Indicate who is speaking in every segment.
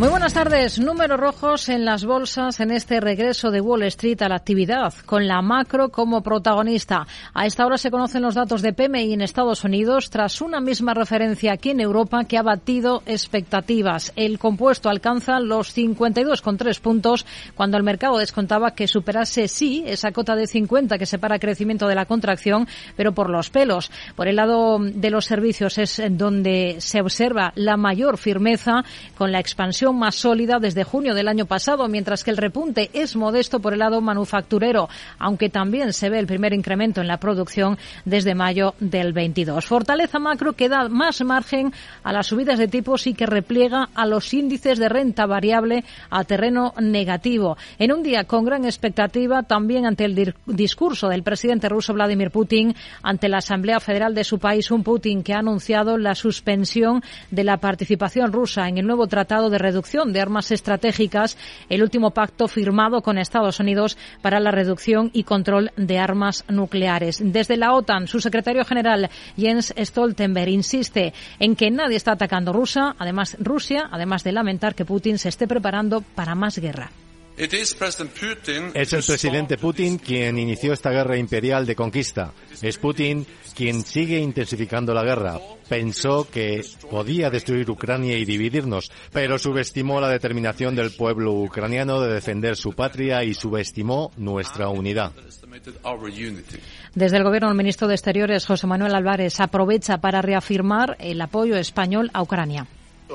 Speaker 1: Muy buenas tardes. Números rojos en las bolsas en este regreso de Wall Street a la actividad, con la macro como protagonista. A esta hora se conocen los datos de PMI en Estados Unidos tras una misma referencia aquí en Europa que ha batido expectativas. El compuesto alcanza los 52,3 puntos cuando el mercado descontaba que superase sí esa cota de 50 que separa crecimiento de la contracción, pero por los pelos. Por el lado de los servicios es donde se observa la mayor firmeza con la expansión más sólida desde junio del año pasado, mientras que el repunte es modesto por el lado manufacturero, aunque también se ve el primer incremento en la producción desde mayo del 22. Fortaleza macro que da más margen a las subidas de tipos y que repliega a los índices de renta variable a terreno negativo. En un día con gran expectativa también ante el discurso del presidente ruso Vladimir Putin ante la Asamblea Federal de su país, un Putin que ha anunciado la suspensión de la participación rusa en el nuevo tratado de reducción de armas estratégicas, el último pacto firmado con Estados Unidos para la reducción y control de armas nucleares. Desde la OTAN, su secretario general Jens Stoltenberg insiste en que nadie está atacando Rusia, además Rusia, además de lamentar que Putin se esté preparando para más guerra.
Speaker 2: Es el presidente Putin quien inició esta guerra imperial de conquista. Es Putin quien sigue intensificando la guerra. Pensó que podía destruir Ucrania y dividirnos, pero subestimó la determinación del pueblo ucraniano de defender su patria y subestimó nuestra unidad.
Speaker 1: Desde el gobierno, el ministro de Exteriores, José Manuel Álvarez, aprovecha para reafirmar el apoyo español a Ucrania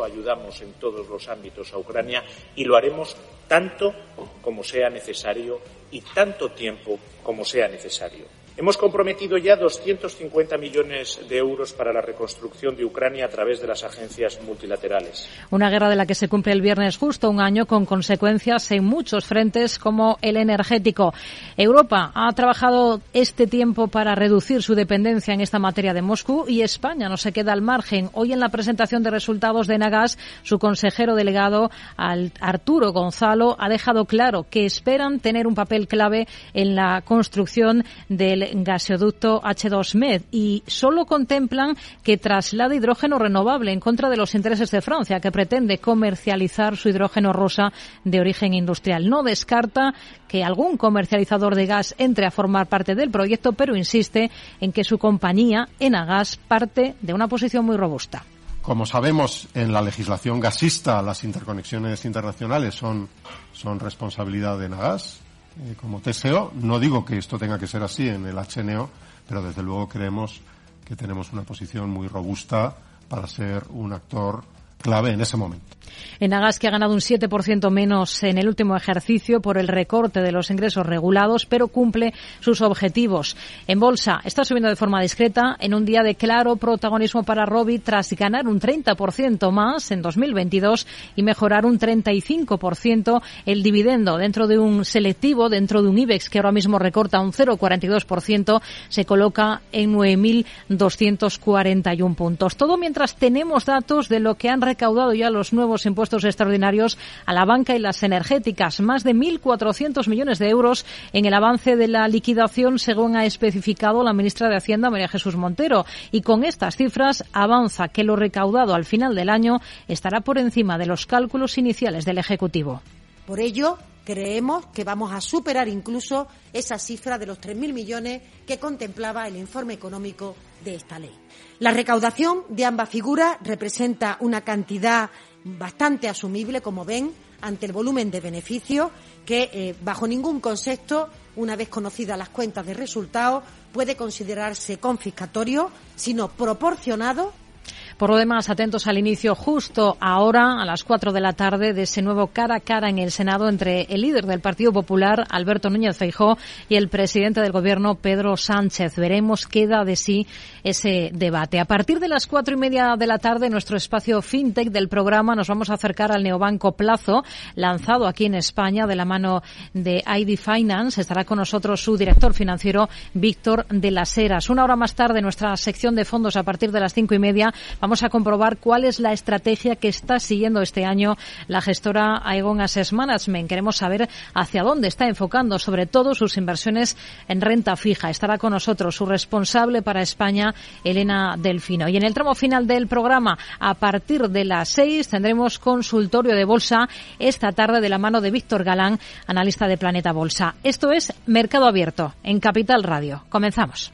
Speaker 3: ayudamos en todos los ámbitos a Ucrania y lo haremos tanto como sea necesario y tanto tiempo como sea necesario. Hemos comprometido ya 250 millones de euros para la reconstrucción de Ucrania a través de las agencias multilaterales.
Speaker 1: Una guerra de la que se cumple el viernes justo un año con consecuencias en muchos frentes como el energético. Europa ha trabajado este tiempo para reducir su dependencia en esta materia de Moscú y España no se queda al margen. Hoy en la presentación de resultados de Nagas, su consejero delegado Arturo Gonzalo ha dejado claro que esperan tener un papel clave en la construcción del gasoducto H2Med y solo contemplan que traslade hidrógeno renovable en contra de los intereses de Francia, que pretende comercializar su hidrógeno rosa de origen industrial. No descarta que algún comercializador de gas entre a formar parte del proyecto, pero insiste en que su compañía, Enagas, parte de una posición muy robusta.
Speaker 4: Como sabemos, en la legislación gasista las interconexiones internacionales son, son responsabilidad de Enagas eh, como TSO. No digo que esto tenga que ser así en el HNO, pero desde luego creemos que tenemos una posición muy robusta para ser un actor clave en ese momento.
Speaker 1: Enagas que ha ganado un 7% menos en el último ejercicio por el recorte de los ingresos regulados, pero cumple sus objetivos. En bolsa está subiendo de forma discreta en un día de claro protagonismo para Robi tras ganar un 30% más en 2022 y mejorar un 35% el dividendo dentro de un selectivo, dentro de un IBEX que ahora mismo recorta un 0,42%, se coloca en 9.241 puntos. Todo mientras tenemos datos de lo que han recaudado ya los nuevos impuestos extraordinarios a la banca y las energéticas, más de 1.400 millones de euros en el avance de la liquidación, según ha especificado la ministra de Hacienda, María Jesús Montero. Y con estas cifras avanza que lo recaudado al final del año estará por encima de los cálculos iniciales del Ejecutivo.
Speaker 5: Por ello, creemos que vamos a superar incluso esa cifra de los 3.000 millones que contemplaba el informe económico de esta ley. La recaudación de ambas figuras representa una cantidad bastante asumible, como ven, ante el volumen de beneficios que, eh, bajo ningún concepto, una vez conocidas las cuentas de resultados, puede considerarse confiscatorio, sino proporcionado
Speaker 1: Por lo demás, atentos al inicio justo ahora, a las 4 de la tarde, de ese nuevo cara a cara en el Senado entre el líder del Partido Popular, Alberto Núñez Feijó, y el presidente del Gobierno, Pedro Sánchez. Veremos qué da de sí ese debate. A partir de las cuatro y media de la tarde, nuestro espacio FinTech del programa, nos vamos a acercar al neobanco Plazo, lanzado aquí en España de la mano de ID Finance. Estará con nosotros su director financiero, Víctor de las Heras. Una hora más tarde, nuestra sección de fondos a partir de las cinco y media, vamos a comprobar cuál es la estrategia que está siguiendo este año la gestora Aegon Assets Management. Queremos saber hacia dónde está enfocando, sobre todo, sus inversiones en renta fija. Estará con nosotros su responsable para España, Elena Delfino. Y en el tramo final del programa, a partir de las seis, tendremos consultorio de bolsa esta tarde de la mano de Víctor Galán, analista de Planeta Bolsa. Esto es Mercado Abierto en Capital Radio. Comenzamos.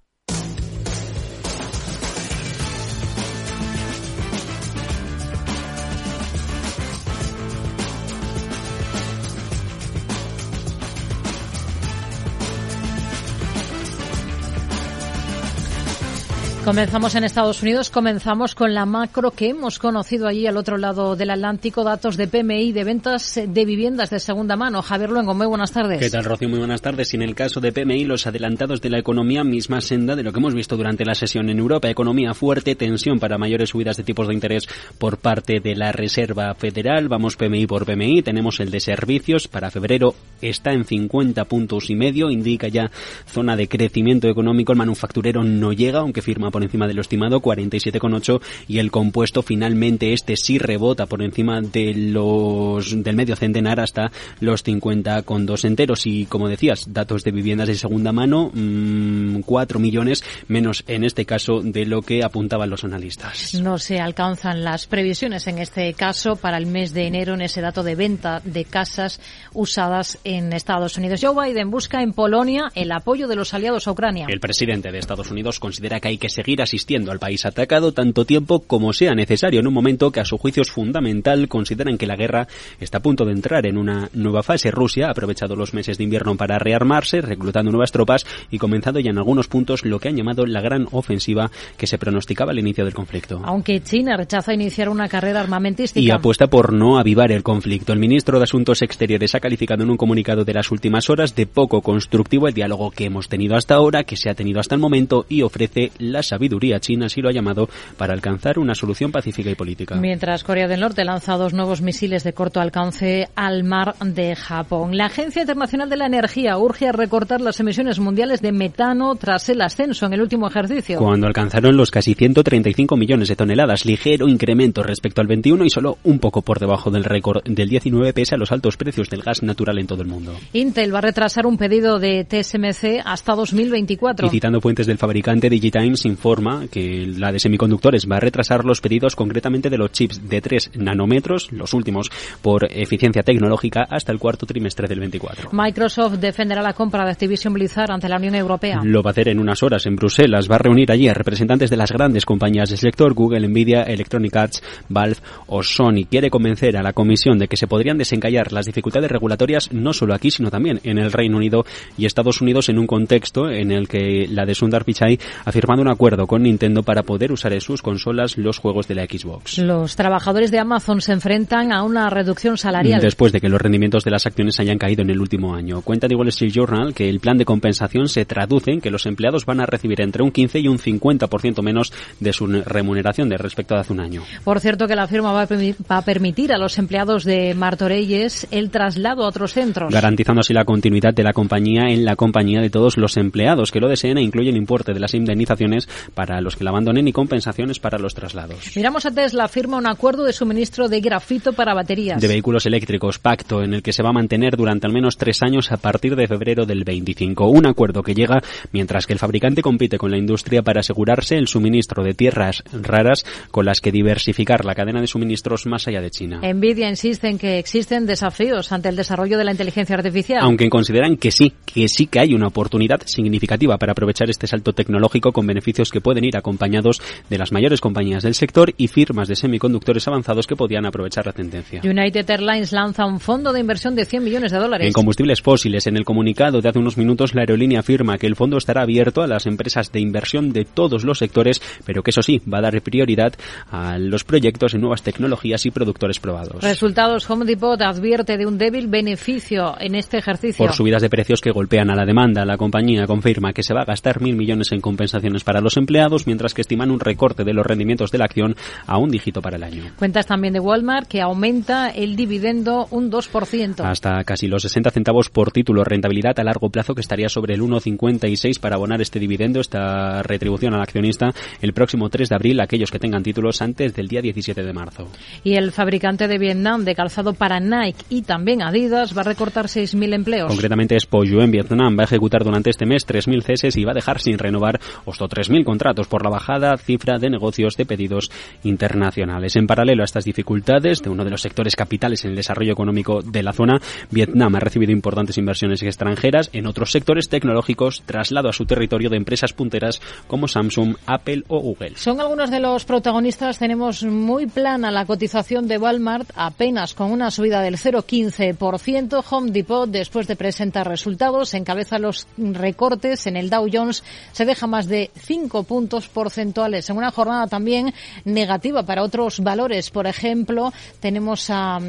Speaker 1: Comenzamos en Estados Unidos, comenzamos con la macro que hemos conocido allí al otro lado del Atlántico, datos de PMI de ventas de viviendas de segunda mano. Javier Luengo, muy buenas tardes.
Speaker 6: ¿Qué tal, Rocío? Muy buenas tardes. En el caso de PMI, los adelantados de la economía, misma senda de lo que hemos visto durante la sesión en Europa. Economía fuerte, tensión para mayores subidas de tipos de interés por parte de la Reserva Federal. Vamos PMI por PMI. Tenemos el de servicios. Para febrero está en 50 puntos y medio. Indica ya zona de crecimiento económico. El manufacturero no llega, aunque firma por encima de lo estimado, 47,8 y el compuesto finalmente este sí rebota por encima de los del medio centenar hasta los 50,2 enteros y como decías, datos de viviendas de segunda mano, 4 mm, millones menos en este caso de lo que apuntaban los analistas.
Speaker 1: No se alcanzan las previsiones en este caso para el mes de enero en ese dato de venta de casas usadas en Estados Unidos. Joe Biden busca en Polonia el apoyo de los aliados a Ucrania.
Speaker 6: El presidente de Estados Unidos considera que hay que seguir asistiendo al país atacado tanto tiempo como sea necesario en un momento que a su juicio es fundamental. Consideran que la guerra está a punto de entrar en una nueva fase. Rusia ha aprovechado los meses de invierno para rearmarse, reclutando nuevas tropas y comenzando ya en algunos puntos lo que han llamado la gran ofensiva que se pronosticaba al inicio del conflicto.
Speaker 1: Aunque China rechaza iniciar una carrera armamentística.
Speaker 6: Y apuesta por no avivar el conflicto. El ministro de Asuntos Exteriores ha calificado en un comunicado de las últimas horas de poco constructivo el diálogo que hemos tenido hasta ahora, que se ha tenido hasta el momento y ofrece la sabiduría china, así lo ha llamado, para alcanzar una solución pacífica y política.
Speaker 1: Mientras Corea del Norte lanza dos nuevos misiles de corto alcance al mar de Japón. La Agencia Internacional de la Energía urge a recortar las emisiones mundiales de metano tras el ascenso en el último ejercicio.
Speaker 6: Cuando alcanzaron los casi 135 millones de toneladas, ligero incremento respecto al 21 y solo un poco por debajo del récord del 19 pese a los altos precios del gas natural en todo el mundo.
Speaker 1: Intel va a retrasar un pedido de TSMC hasta 2024.
Speaker 6: Y citando fuentes del fabricante Digitimes informa que la de semiconductores va a retrasar los pedidos concretamente de los chips de 3 nanómetros, los últimos por eficiencia tecnológica, hasta el cuarto trimestre del 24.
Speaker 1: Microsoft defenderá la compra de Activision Blizzard ante la Unión Europea.
Speaker 6: Lo va a hacer en unas horas en Bruselas. Va a reunir allí a representantes de las grandes compañías del sector, Google, Nvidia, Electronic Arts, Valve o Sony. Quiere convencer a la Comisión de que se podrían desencallar las dificultades regulatorias no solo aquí, sino también en el Reino Unido y Estados Unidos en un contexto en el que la de Sundar Pichai ha firmado un acuerdo con Nintendo para poder usar en sus consolas los juegos de la Xbox.
Speaker 1: Los trabajadores de Amazon se enfrentan a una reducción salarial.
Speaker 6: Después de que los rendimientos de las acciones hayan caído en el último año. Cuenta de Wall Street Journal que el plan de compensación se traduce en que los empleados van a recibir entre un 15 y un 50% menos de su remuneración de respecto a hace un año.
Speaker 1: Por cierto que la firma va a permitir a los empleados de Martorelles el traslado a otros centros.
Speaker 6: Garantizando así la continuidad de la compañía en la compañía de todos los empleados que lo deseen e incluyen importe de las indemnizaciones para los que la abandonen y compensaciones para los traslados.
Speaker 1: Miramos a Tesla, firma un acuerdo de suministro de grafito para baterías.
Speaker 6: De vehículos eléctricos, pacto en el que se va a mantener durante al menos tres años a partir de febrero del 25. Un acuerdo que llega mientras que el fabricante compite con la industria para asegurarse el suministro de tierras raras con las que diversificar la cadena de suministros más allá de China.
Speaker 1: Nvidia insiste en que existen desafíos ante el desarrollo de la inteligencia artificial.
Speaker 6: Aunque consideran que sí, que sí que hay una oportunidad significativa para aprovechar este salto tecnológico con beneficios que pueden ir acompañados de las mayores compañías del sector y firmas de semiconductores avanzados que podían aprovechar la tendencia.
Speaker 1: United Airlines lanza un fondo de inversión de 100 millones de dólares.
Speaker 6: En combustibles fósiles, en el comunicado de hace unos minutos, la aerolínea afirma que el fondo estará abierto a las empresas de inversión de todos los sectores, pero que eso sí, va a dar prioridad a los proyectos en nuevas tecnologías y productores probados.
Speaker 1: Resultados, Home Depot advierte de un débil beneficio en este ejercicio.
Speaker 6: Por subidas de precios que golpean a la demanda, la compañía confirma que se va a gastar mil millones en compensaciones para los empleados, mientras que estiman un recorte de los rendimientos de la acción a un dígito para el año.
Speaker 1: Cuentas también de Walmart que aumenta el dividendo un 2%.
Speaker 6: Hasta casi los 60 centavos por título, rentabilidad a largo plazo que estaría sobre el 1,56 para abonar este dividendo, esta retribución al accionista el próximo 3 de abril, aquellos que tengan títulos antes del día 17 de marzo.
Speaker 1: Y el fabricante de Vietnam de calzado para Nike y también Adidas va a recortar 6.000 empleos.
Speaker 6: Concretamente, Spoyu en Vietnam va a ejecutar durante este mes 3.000 ceses y va a dejar sin renovar hasta 3.000 contratos por la bajada cifra de negocios de pedidos internacionales. En paralelo a estas dificultades de uno de los sectores capitales en el desarrollo económico de la zona, Vietnam ha recibido importantes inversiones extranjeras en otros sectores tecnológicos, traslado a su territorio de empresas punteras como Samsung, Apple o Google.
Speaker 1: Son algunos de los protagonistas. Tenemos muy plana la cotización de Walmart, apenas con una subida del 0,15%. Home Depot, después de presentar resultados, encabeza los recortes. En el Dow Jones se deja más de 5 puntos porcentuales. En una jornada también negativa para otros valores. Por ejemplo, tenemos a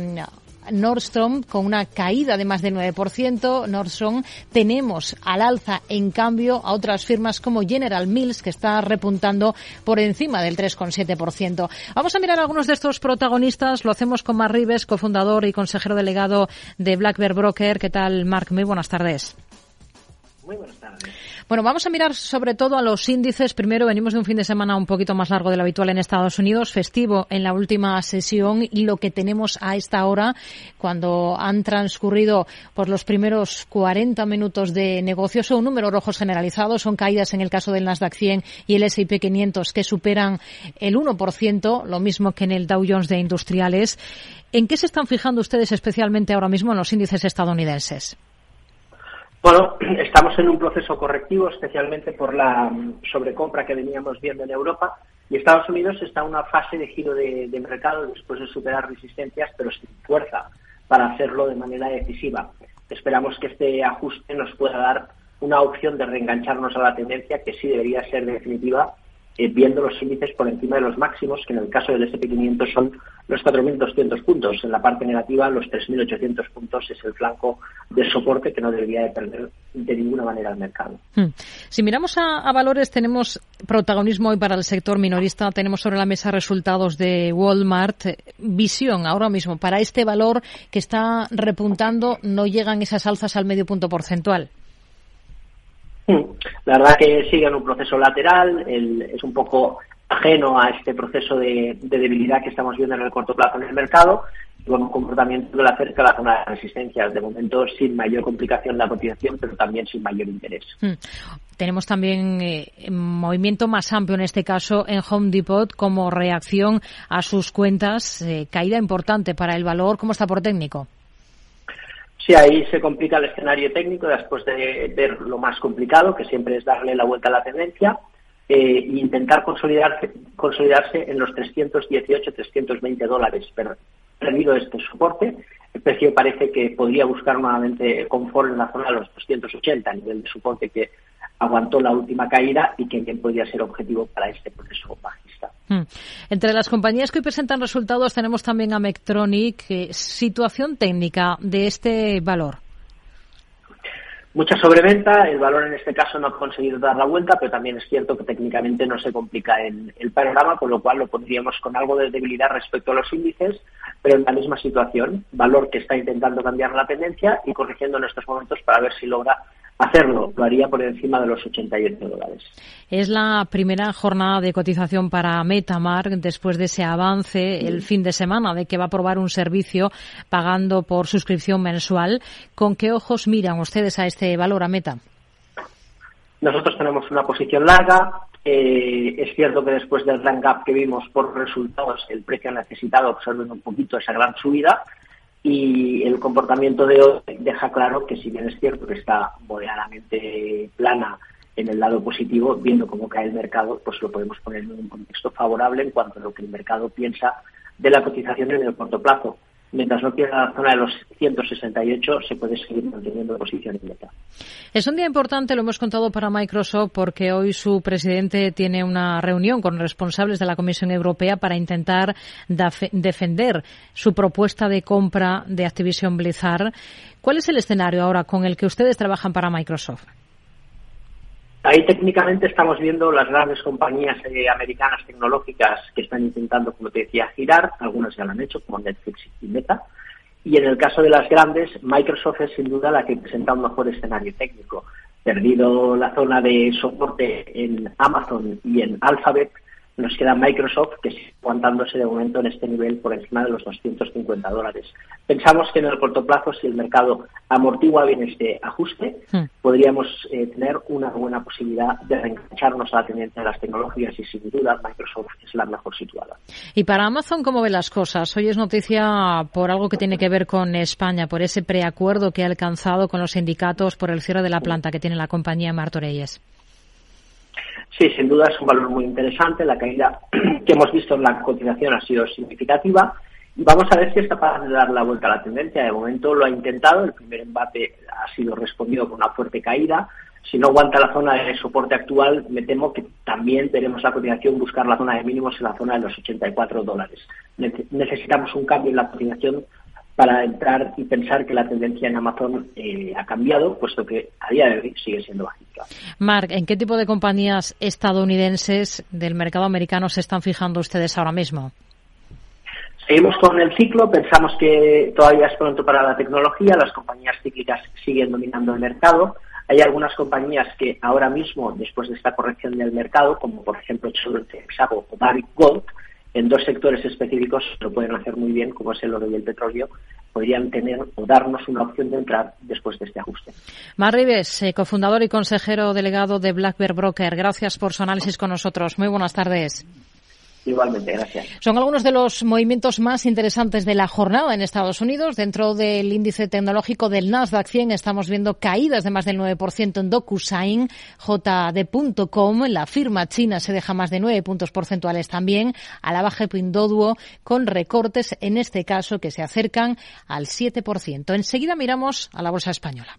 Speaker 1: Nordstrom con una caída de más del 9%. Nordstrom tenemos al alza, en cambio, a otras firmas como General Mills, que está repuntando por encima del 3,7%. Vamos a mirar algunos de estos protagonistas. Lo hacemos con Mark Rives, cofundador y consejero delegado de Black Bear Broker. ¿Qué tal, Mark? Muy buenas tardes.
Speaker 7: Muy buenas tardes.
Speaker 1: Bueno, vamos a mirar sobre todo a los índices. Primero, venimos de un fin de semana un poquito más largo de lo habitual en Estados Unidos, festivo en la última sesión y lo que tenemos a esta hora, cuando han transcurrido por los primeros 40 minutos de negocio, son números rojos generalizados, son caídas en el caso del Nasdaq 100 y el S&P 500 que superan el 1%, lo mismo que en el Dow Jones de industriales. ¿En qué se están fijando ustedes especialmente ahora mismo en los índices estadounidenses?
Speaker 7: Bueno, estamos en un proceso correctivo, especialmente por la mm, sobrecompra que veníamos viendo en Europa. Y Estados Unidos está en una fase de giro de, mercado después de superar resistencias, pero sin fuerza para hacerlo de manera decisiva. Esperamos que este ajuste nos pueda dar una opción de reengancharnos a la tendencia que sí debería ser definitiva eh, viendo los índices por encima de los máximos, que en el caso del SP500 son los 4.200 puntos. En la parte negativa, los 3.800 puntos es el flanco de soporte que no debería de perder de ninguna manera el mercado. Hmm.
Speaker 1: Si miramos a, valores, tenemos protagonismo hoy para el sector minorista. Tenemos sobre la mesa resultados de Walmart. Visión ahora mismo para este valor que está repuntando, no llegan esas alzas al medio punto porcentual.
Speaker 7: La verdad que sigue en un proceso lateral, es un poco ajeno a este proceso de, debilidad que estamos viendo en el corto plazo en el mercado con un comportamiento que le acerca a la zona de resistencia. De momento, sin mayor complicación la cotización, pero también sin mayor interés. Hmm.
Speaker 1: Tenemos también eh, movimiento más amplio, en este caso, en Home Depot, como reacción a sus cuentas. Eh, caída importante para el valor. ¿Cómo está por técnico?
Speaker 7: Sí, ahí se complica el escenario técnico después de ver lo más complicado, que siempre es darle la vuelta a la tendencia eh, intentar consolidarse, consolidarse en los 318-320 dólares. Pero perdido este soporte, el precio parece que podría buscar nuevamente confort en la zona de los 280, a nivel de soporte que aguantó la última caída y que bien podría ser objetivo para este proceso bajista. Hmm.
Speaker 1: Entre las compañías que hoy presentan resultados tenemos también a Mectronic. Eh, situación técnica de este valor.
Speaker 7: Mucha sobreventa, el valor en este caso no ha conseguido dar la vuelta, pero también es cierto que técnicamente no se complica el, el panorama, con lo cual lo pondríamos con algo de debilidad respecto a los índices, pero en la misma situación, valor que está intentando cambiar la tendencia y corrigiendo en estos momentos para ver si logra hacerlo. Lo haría por encima de los 88 dólares.
Speaker 1: Es la primera jornada de cotización para Metamask después de ese avance el fin de semana de que va a probar un servicio pagando por suscripción mensual. ¿Con qué ojos miran ustedes a este valor a Meta?
Speaker 7: Nosotros tenemos una posición larga. Eh, es cierto que después del rank up que vimos por resultados, el precio necesitado observar un poquito esa gran subida y el comportamiento de hoy deja claro que si bien es cierto que está moderadamente plana en el lado positivo, viendo cómo cae el mercado, pues lo podemos poner en un contexto favorable en cuanto a lo que el mercado piensa de la cotización en el corto plazo mientras no pierda la zona de los 168, se puede seguir manteniendo posición meta.
Speaker 1: Es un día importante, lo hemos contado para Microsoft, porque hoy su presidente tiene una reunión con responsables de la Comisión Europea para intentar defender su propuesta de compra de Activision Blizzard. ¿Cuál es el escenario ahora con el que ustedes trabajan para Microsoft?
Speaker 7: Ahí técnicamente estamos viendo las grandes compañías eh, americanas tecnológicas que están intentando, como te decía, girar. Algunas ya lo han hecho, como Netflix y Meta. Y en el caso de las grandes, Microsoft es sin duda la que presenta un mejor escenario técnico. Perdido la zona de soporte en Amazon y en Alphabet, nos queda Microsoft, que sigue aguantándose de momento en este nivel por encima de los 250 dólares. Pensamos que en el corto plazo, si el mercado amortigua bien este ajuste, hmm. podríamos eh, tener una buena posibilidad de reengancharnos a la tendencia de las tecnologías y sin duda Microsoft es la mejor situada.
Speaker 1: Y para Amazon, ¿cómo ve las cosas? Hoy es noticia por algo que tiene que ver con España, por ese preacuerdo que ha alcanzado con los sindicatos por el cierre de la planta que tiene la compañía Martoreyes.
Speaker 7: Sí, sin duda es un valor muy interesante. La caída que hemos visto en la cotización ha sido significativa. Y vamos a ver si es capaz de dar la vuelta a la tendencia. De momento lo ha intentado. El primer embate ha sido respondido con una fuerte caída. Si no aguanta la zona de soporte actual, me temo que también veremos la cotización buscar la zona de mínimos en la zona de los 84 dólares. Necesitamos un cambio en la cotización para entrar y pensar que la tendencia en Amazon eh, ha cambiado, puesto que a día de hoy sigue siendo bajita.
Speaker 1: Mark, ¿en qué tipo de compañías estadounidenses del mercado americano se están fijando ustedes ahora mismo?
Speaker 7: Seguimos con el ciclo, pensamos que todavía es pronto para la tecnología, las compañías cíclicas siguen dominando el mercado. Hay algunas compañías que ahora mismo, después de esta corrección del mercado, como por ejemplo Chevron, Texaco o Barrick Gold, en dos sectores específicos lo pueden hacer muy bien, como es el oro y el petróleo, podrían tener o darnos una opción de entrar después de este ajuste.
Speaker 1: Mar Rives, eh, cofundador y consejero delegado de Black Bear Broker, gracias por su análisis con nosotros. Muy buenas tardes.
Speaker 7: Igualmente, gracias.
Speaker 1: Son algunos de los movimientos más interesantes de la jornada en Estados Unidos. Dentro del índice tecnológico del Nasdaq 100 estamos viendo caídas de más del 9% en DocuSign, JD.com. La firma china se deja más de 9 puntos porcentuales también. A la baja Pindoduo con recortes, en este caso, que se acercan al 7%. Enseguida miramos a la bolsa española.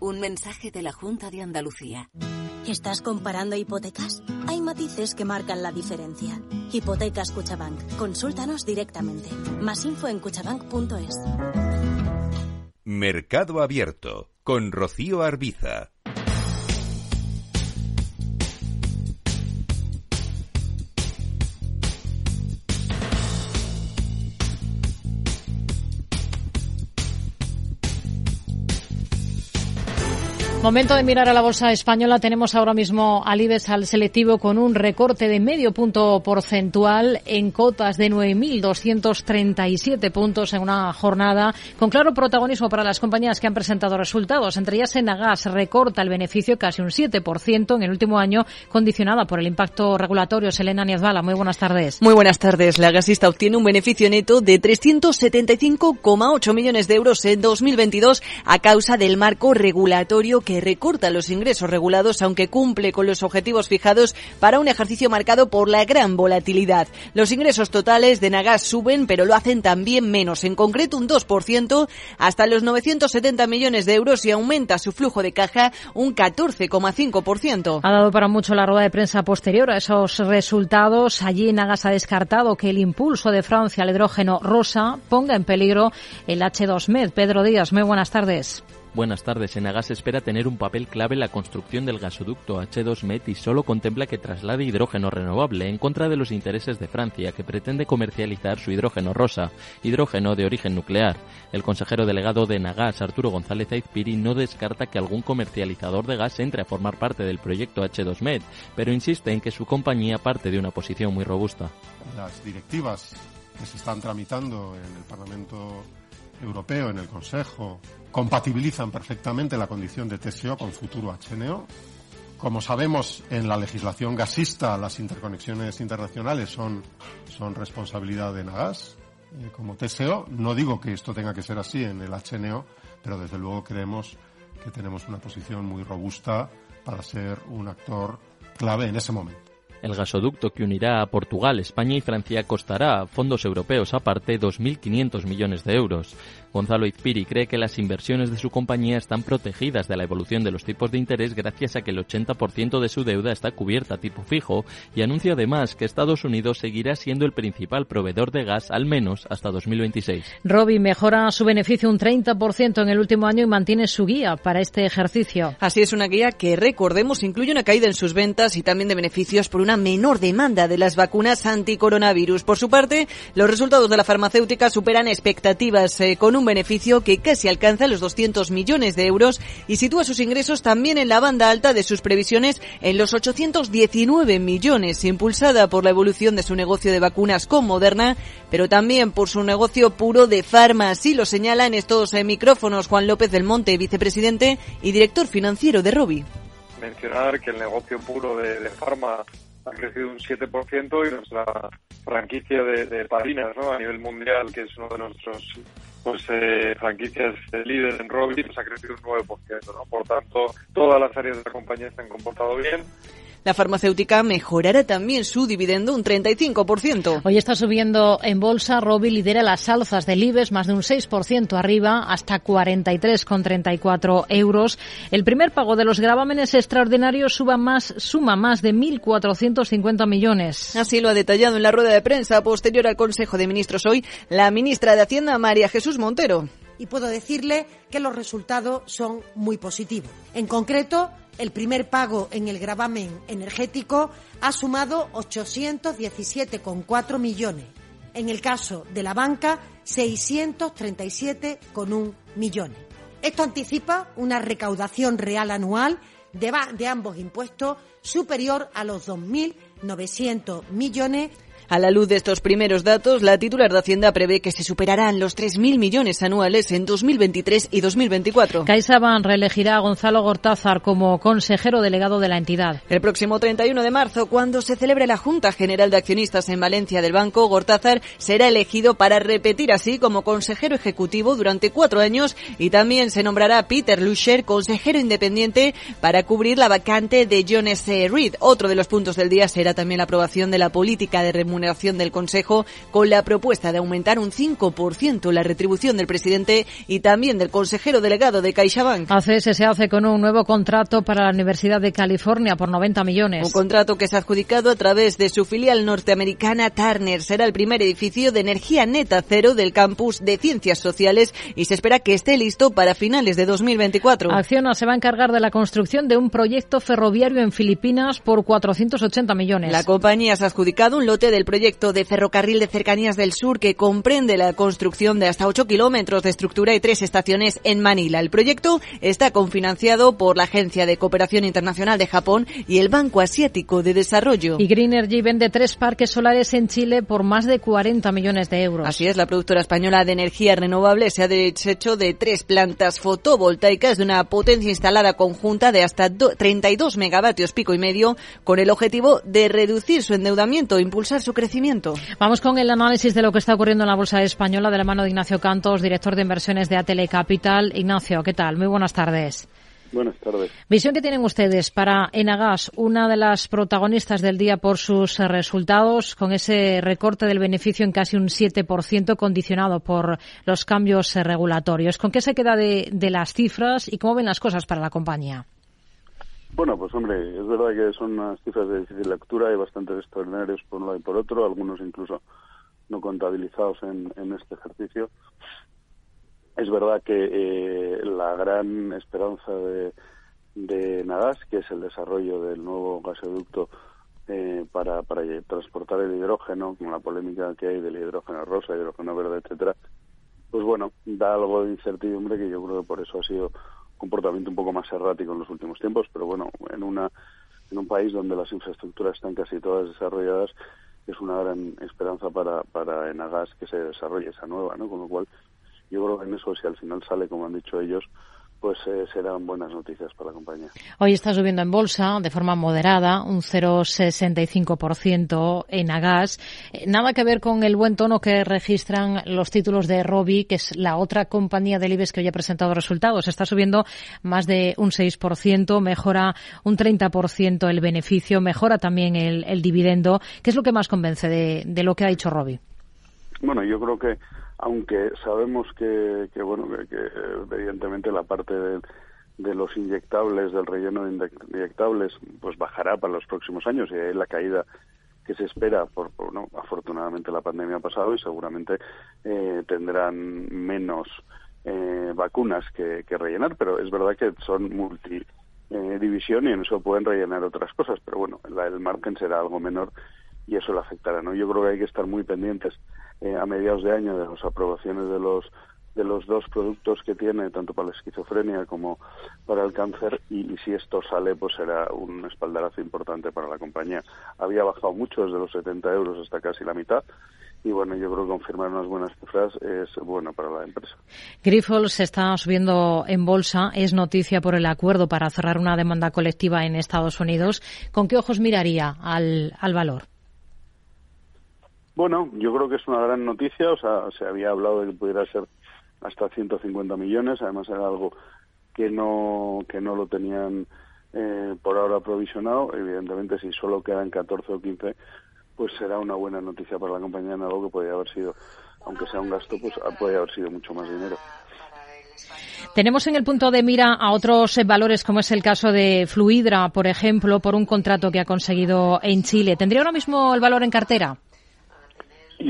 Speaker 8: Un mensaje de la Junta de Andalucía.
Speaker 9: ¿Estás comparando hipotecas? Hay matices que marcan la diferencia. Hipotecas Cuchabank. Consúltanos directamente. Más info en cuchabank.es.
Speaker 10: Mercado Abierto con Rocío Arbiza.
Speaker 1: Momento de mirar a la bolsa española. Tenemos ahora mismo al IBEX al selectivo con un recorte de medio punto porcentual en cotas de 9.237 puntos en una jornada con claro protagonismo para las compañías que han presentado resultados. Entre ellas, Enagas recorta el beneficio casi un 7% en el último año, condicionada por el impacto regulatorio. Selena Niezbala, muy buenas tardes.
Speaker 11: Muy buenas tardes. La gasista obtiene un beneficio neto de 375,8 millones de euros en 2022 a causa del marco regulatorio que que recorta los ingresos regulados, aunque cumple con los objetivos fijados para un ejercicio marcado por la gran volatilidad. Los ingresos totales de Nagas suben, pero lo hacen también menos, en concreto un 2% hasta los 970 millones de euros y aumenta su flujo de caja un 14,5%.
Speaker 1: Ha dado para mucho la rueda de prensa posterior a esos resultados. Allí Nagas ha descartado que el impulso de Francia al hidrógeno rosa ponga en peligro el H2Med. Pedro Díaz, muy buenas tardes.
Speaker 12: Buenas tardes. Enagas espera tener un papel clave en la construcción del gasoducto H2Met y solo contempla que traslade hidrógeno renovable en contra de los intereses de Francia, que pretende comercializar su hidrógeno rosa, hidrógeno de origen nuclear. El consejero delegado de Nagas, Arturo González Aizpiri, no descarta que algún comercializador de gas entre a formar parte del proyecto H2Med, pero insiste en que su compañía parte de una posición muy robusta.
Speaker 4: Las directivas que se están tramitando en el Parlamento Europeo, en el Consejo, compatibilizan perfectamente la condición de TSO con futuro HNO. Como sabemos, en la legislación gasista las interconexiones internacionales son, son responsabilidad de Nagas eh, como TSO. No digo que esto tenga que ser así en el HNO, pero desde luego creemos que tenemos una posición muy robusta para ser un actor clave en ese momento.
Speaker 12: El gasoducto que unirá a Portugal, España y Francia costará fondos europeos aparte 2.500 millones de euros. Gonzalo Izpiri cree que las inversiones de su compañía están protegidas de la evolución de los tipos de interés gracias a que el 80% de su deuda está cubierta a tipo fijo y anuncia además que Estados Unidos seguirá siendo el principal proveedor de gas al menos hasta 2026.
Speaker 1: Robi mejora su beneficio un 30% en el último año y mantiene su guía para este ejercicio.
Speaker 11: Así es una guía que, recordemos, incluye una caída en sus ventas y también de beneficios por una menor demanda de las vacunas anticoronavirus. Por su parte, los resultados de la farmacéutica superan expectativas eh, con un beneficio que casi alcanza los 200 millones de euros y sitúa sus ingresos también en la banda alta de sus previsiones en los 819 millones, impulsada por la evolución de su negocio de vacunas con Moderna, pero también por su negocio puro de farma. Así lo señala en estos eh, micrófonos Juan López del Monte, vicepresidente y director financiero de Robi.
Speaker 13: Mencionar que el negocio puro de, de farma ha crecido un 7% y nuestra franquicia de, de parinas ¿no? a nivel mundial, que es uno de nuestros pues eh, franquicias de líder en Robi, pues ha crecido un 9%. ¿no? Por tanto, todas las áreas de la compañía se han comportado bien.
Speaker 11: La farmacéutica mejorará también su dividendo un 35%.
Speaker 1: Hoy está subiendo en bolsa. Robi lidera las alzas del IBEX, más de un 6% arriba, hasta 43,34 euros. El primer pago de los gravámenes extraordinarios suma más, suma más de 1.450 millones.
Speaker 11: Así lo ha detallado en la rueda de prensa posterior al Consejo de Ministros hoy la ministra de Hacienda, María Jesús Montero.
Speaker 5: Y puedo decirle que los resultados son muy positivos. En concreto, el primer pago en el gravamen energético ha sumado 817,4 millones. En el caso de la banca, 637,1 millones. Esto anticipa una recaudación real anual de, de ambos impuestos superior a los 2.900 millones
Speaker 11: a la luz de estos primeros datos, la titular de Hacienda prevé que se superarán los 3.000 millones anuales en 2023 y 2024.
Speaker 1: CaixaBank reelegirá a Gonzalo Gortázar como consejero delegado de la entidad.
Speaker 11: El próximo 31 de marzo, cuando se celebre la Junta General de Accionistas en Valencia del Banco, Gortázar será elegido para repetir así como consejero ejecutivo durante cuatro años y también se nombrará Peter Lusher consejero independiente para cubrir la vacante de John S. Reed. Otro de los puntos del día será también la aprobación de la política de remuneración remuneración del Consejo con la propuesta de aumentar un 5% la retribución del presidente y también del consejero delegado de CaixaBank.
Speaker 1: ACS se hace con un nuevo contrato para la Universidad de California por 90 millones.
Speaker 11: Un contrato que se ha adjudicado a través de su filial norteamericana Turner. Será el primer edificio de energía neta cero del campus de Ciencias Sociales y se espera que esté listo para finales de 2024.
Speaker 1: Acciona se va a encargar de la construcción de un proyecto ferroviario en Filipinas por 480 millones.
Speaker 11: La compañía se ha adjudicado un lote del proyecto de ferrocarril de cercanías del sur que comprende la construcción de hasta 8 kilómetros de estructura y tres estaciones en Manila. El proyecto está confinanciado por la Agencia de Cooperación Internacional de Japón y el Banco Asiático de Desarrollo.
Speaker 1: Y Green Energy vende tres parques solares en Chile por más de 40 millones de euros.
Speaker 11: Así es, la productora española de energía renovable se ha deshecho de tres plantas fotovoltaicas de una potencia instalada conjunta de hasta 32 megavatios pico y medio con el objetivo de reducir su endeudamiento e impulsar su crecimiento.
Speaker 1: Vamos con el análisis de lo que está ocurriendo en la Bolsa Española de la mano de Ignacio Cantos, director de inversiones de Atele Capital. Ignacio, ¿qué tal? Muy buenas tardes.
Speaker 14: Buenas tardes.
Speaker 1: Visión que tienen ustedes para Enagas, una de las protagonistas del día por sus resultados, con ese recorte del beneficio en casi un 7% condicionado por los cambios regulatorios. ¿Con qué se queda de, de las cifras y cómo ven las cosas para la compañía?
Speaker 14: Bueno, pues hombre, es verdad que son unas cifras de difícil lectura y bastante extraordinarios por un lado y por otro, algunos incluso no contabilizados en, en este ejercicio. Es verdad que eh, la gran esperanza de, de que es el desarrollo del nuevo gasoducto eh, para, para transportar el hidrógeno, con la polémica que hay del hidrógeno rosa, hidrógeno verde, etcétera, pues bueno, da algo de incertidumbre que yo creo que por eso ha sido comportamiento un poco más errático en los últimos tiempos, pero bueno, en una en un país donde las infraestructuras están casi todas desarrolladas, es una gran esperanza para, para Enagas que se desarrolle esa nueva, ¿no? Con lo cual, yo creo que en eso, si al final sale, como han dicho ellos, pues eh, serán buenas noticias para la compañía.
Speaker 1: Hoy está subiendo en bolsa de forma moderada, un 0,65% en Agas. Eh, nada que ver con el buen tono que registran los títulos de Robi, que es la otra compañía del IBEX que hoy ha presentado resultados. Está subiendo más de un 6%, mejora un 30% el beneficio, mejora también el, el dividendo. ¿Qué es lo que más convence de, de lo que ha dicho Robi?
Speaker 14: Bueno, yo creo que aunque sabemos que, que bueno, que, evidentemente la parte de, de, los inyectables, del relleno de inyectables, pues bajará para los próximos años. Y hay la caída que se espera, por, no, afortunadamente la pandemia ha pasado y seguramente eh, tendrán menos eh, vacunas que, que, rellenar, pero es verdad que son multi eh, división y en eso pueden rellenar otras cosas, pero bueno, la, el margen será algo menor y eso le afectará, ¿no? Yo creo que hay que estar muy pendientes eh, a mediados de año de las aprobaciones de los de los dos productos que tiene, tanto para la esquizofrenia como para el cáncer, y, si esto sale, pues será un espaldarazo importante para la compañía. Había bajado mucho, desde los 70 euros hasta casi la mitad, y bueno, yo creo que confirmar unas buenas cifras es bueno para la empresa.
Speaker 1: Grifols está subiendo en bolsa, es noticia por el acuerdo para cerrar una demanda colectiva en Estados Unidos. ¿Con qué ojos miraría al, al valor?
Speaker 14: Bueno, yo creo que es una gran noticia, o sea, se había hablado de que pudiera ser hasta 150 millones, además era algo que no que no lo tenían eh, por ahora provisionado, evidentemente si solo quedan 14 o 15, pues será una buena noticia para la compañía en algo que podría haber sido, aunque sea un gasto, pues puede haber sido mucho más dinero.
Speaker 1: Tenemos en el punto de mira a otros valores, como es el caso de Fluidra, por ejemplo, por un contrato que ha conseguido en Chile. ¿Tendría ahora mismo el valor en cartera?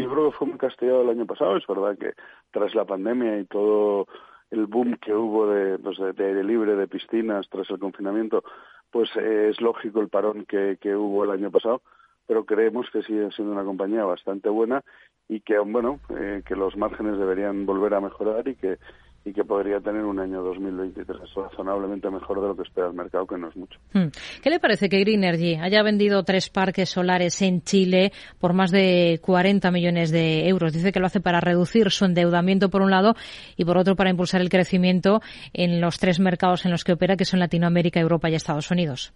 Speaker 14: Yo creo que fue muy castigado el año pasado. Es verdad que tras la pandemia y todo el boom que hubo de, pues de, aire libre, de piscinas, tras el confinamiento, pues eh, es lógico el parón que, que hubo el año pasado pero creemos que sigue siendo una compañía bastante buena y que bueno eh, que los márgenes deberían volver a mejorar y que y que podría tener un año 2023 razonablemente mejor de lo que espera el mercado, que no es mucho.
Speaker 1: Hmm. ¿Qué le parece que Green Energy haya vendido tres parques solares en Chile por más de 40 millones de euros? Dice que lo hace para reducir su endeudamiento por un lado y por otro para impulsar el crecimiento en los tres mercados en los que opera, que son Latinoamérica, Europa y Estados Unidos.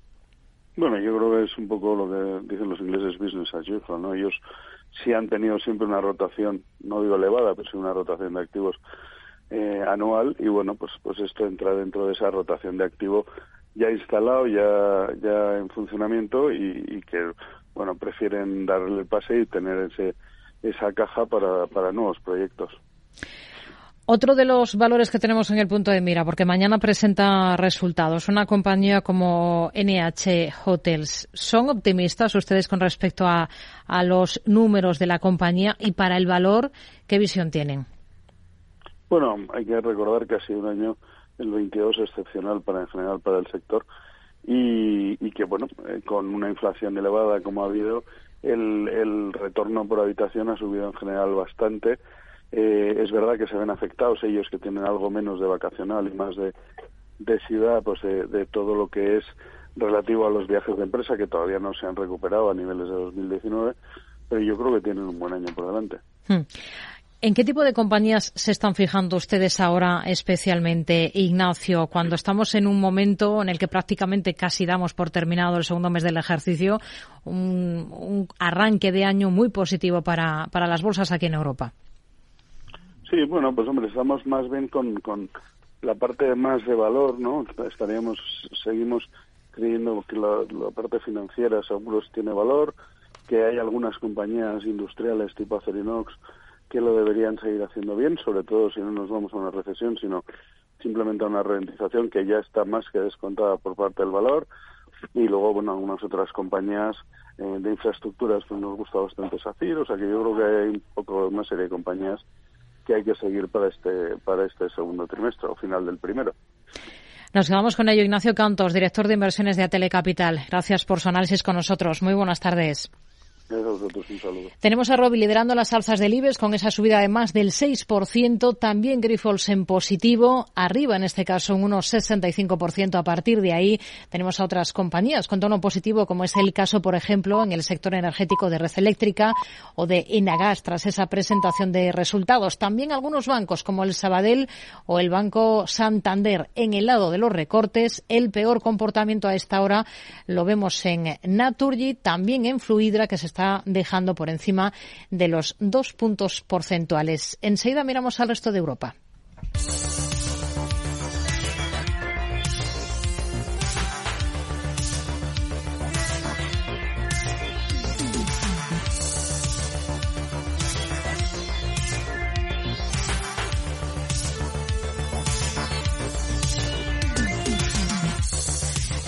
Speaker 14: Bueno, yo creo que es un poco lo que dicen los ingleses business as usual, ¿no? Ellos sí han tenido siempre una rotación, no digo elevada, pero sí una rotación de activos eh, anual y bueno, pues, pues esto entra dentro de esa rotación de activo ya instalado, ya, ya en funcionamiento y, que, bueno, prefieren darle el pase y tener ese, esa caja para, para nuevos proyectos.
Speaker 1: Otro de los valores que tenemos en el punto de mira, porque mañana presenta resultados, una compañía como NH Hotels. ¿Son optimistas ustedes con respecto a, a los números de la compañía y para el valor, qué visión tienen?
Speaker 14: Bueno, hay que recordar que ha sido un año, el 22, excepcional para en general para el sector y, que, bueno, eh, con una inflación elevada como ha habido, el, el retorno por habitación ha subido en general bastante. Eh, es verdad que se ven afectados ellos que tienen algo menos de vacacional y más de, de ciudad, pues de, de, todo lo que es relativo a los viajes de empresa que todavía no se han recuperado a niveles de 2019, pero yo creo que tienen un buen año por delante.
Speaker 1: Hmm. ¿En qué tipo de compañías se están fijando ustedes ahora especialmente, Ignacio, cuando estamos en un momento en el que prácticamente casi damos por terminado el segundo mes del ejercicio, un, arranque de año muy positivo para, para las bolsas aquí en Europa?
Speaker 14: Sí, bueno, pues hombre, estamos más bien con, con, la parte más de valor, ¿no? Estaríamos, seguimos creyendo que la, la parte financiera seguros tiene valor, que hay algunas compañías industriales tipo Acerinox que lo deberían seguir haciendo bien, sobre todo si no nos vamos a una recesión, sino simplemente a una ralentización que ya está más que descontada por parte del valor. Y luego, bueno, algunas otras compañías eh, de infraestructuras pues nos gusta bastante SACIR, o sea que yo creo que hay un poco una serie de compañías que hay que seguir para este, para este segundo trimestre o final del primero.
Speaker 1: Nos quedamos con ello. Ignacio Cantos, director de inversiones de Atelecapital. Gracias por su análisis con nosotros. Muy buenas tardes. Tenemos a Robi liderando las alzas del IBEX con esa subida de más del 6%. También Grifols en positivo, arriba en este caso un 1,65%. A partir de ahí tenemos a otras compañías con tono positivo, como es el caso, por ejemplo, en el sector energético de Red Eléctrica o de Enagas tras esa presentación de resultados. También algunos bancos como el Sabadell o el Banco Santander. En el lado de los recortes, el peor comportamiento a esta hora lo vemos en Naturgy, también en Fluidra, que se está está dejando por encima de los dos puntos porcentuales. Enseguida miramos al resto de Europa.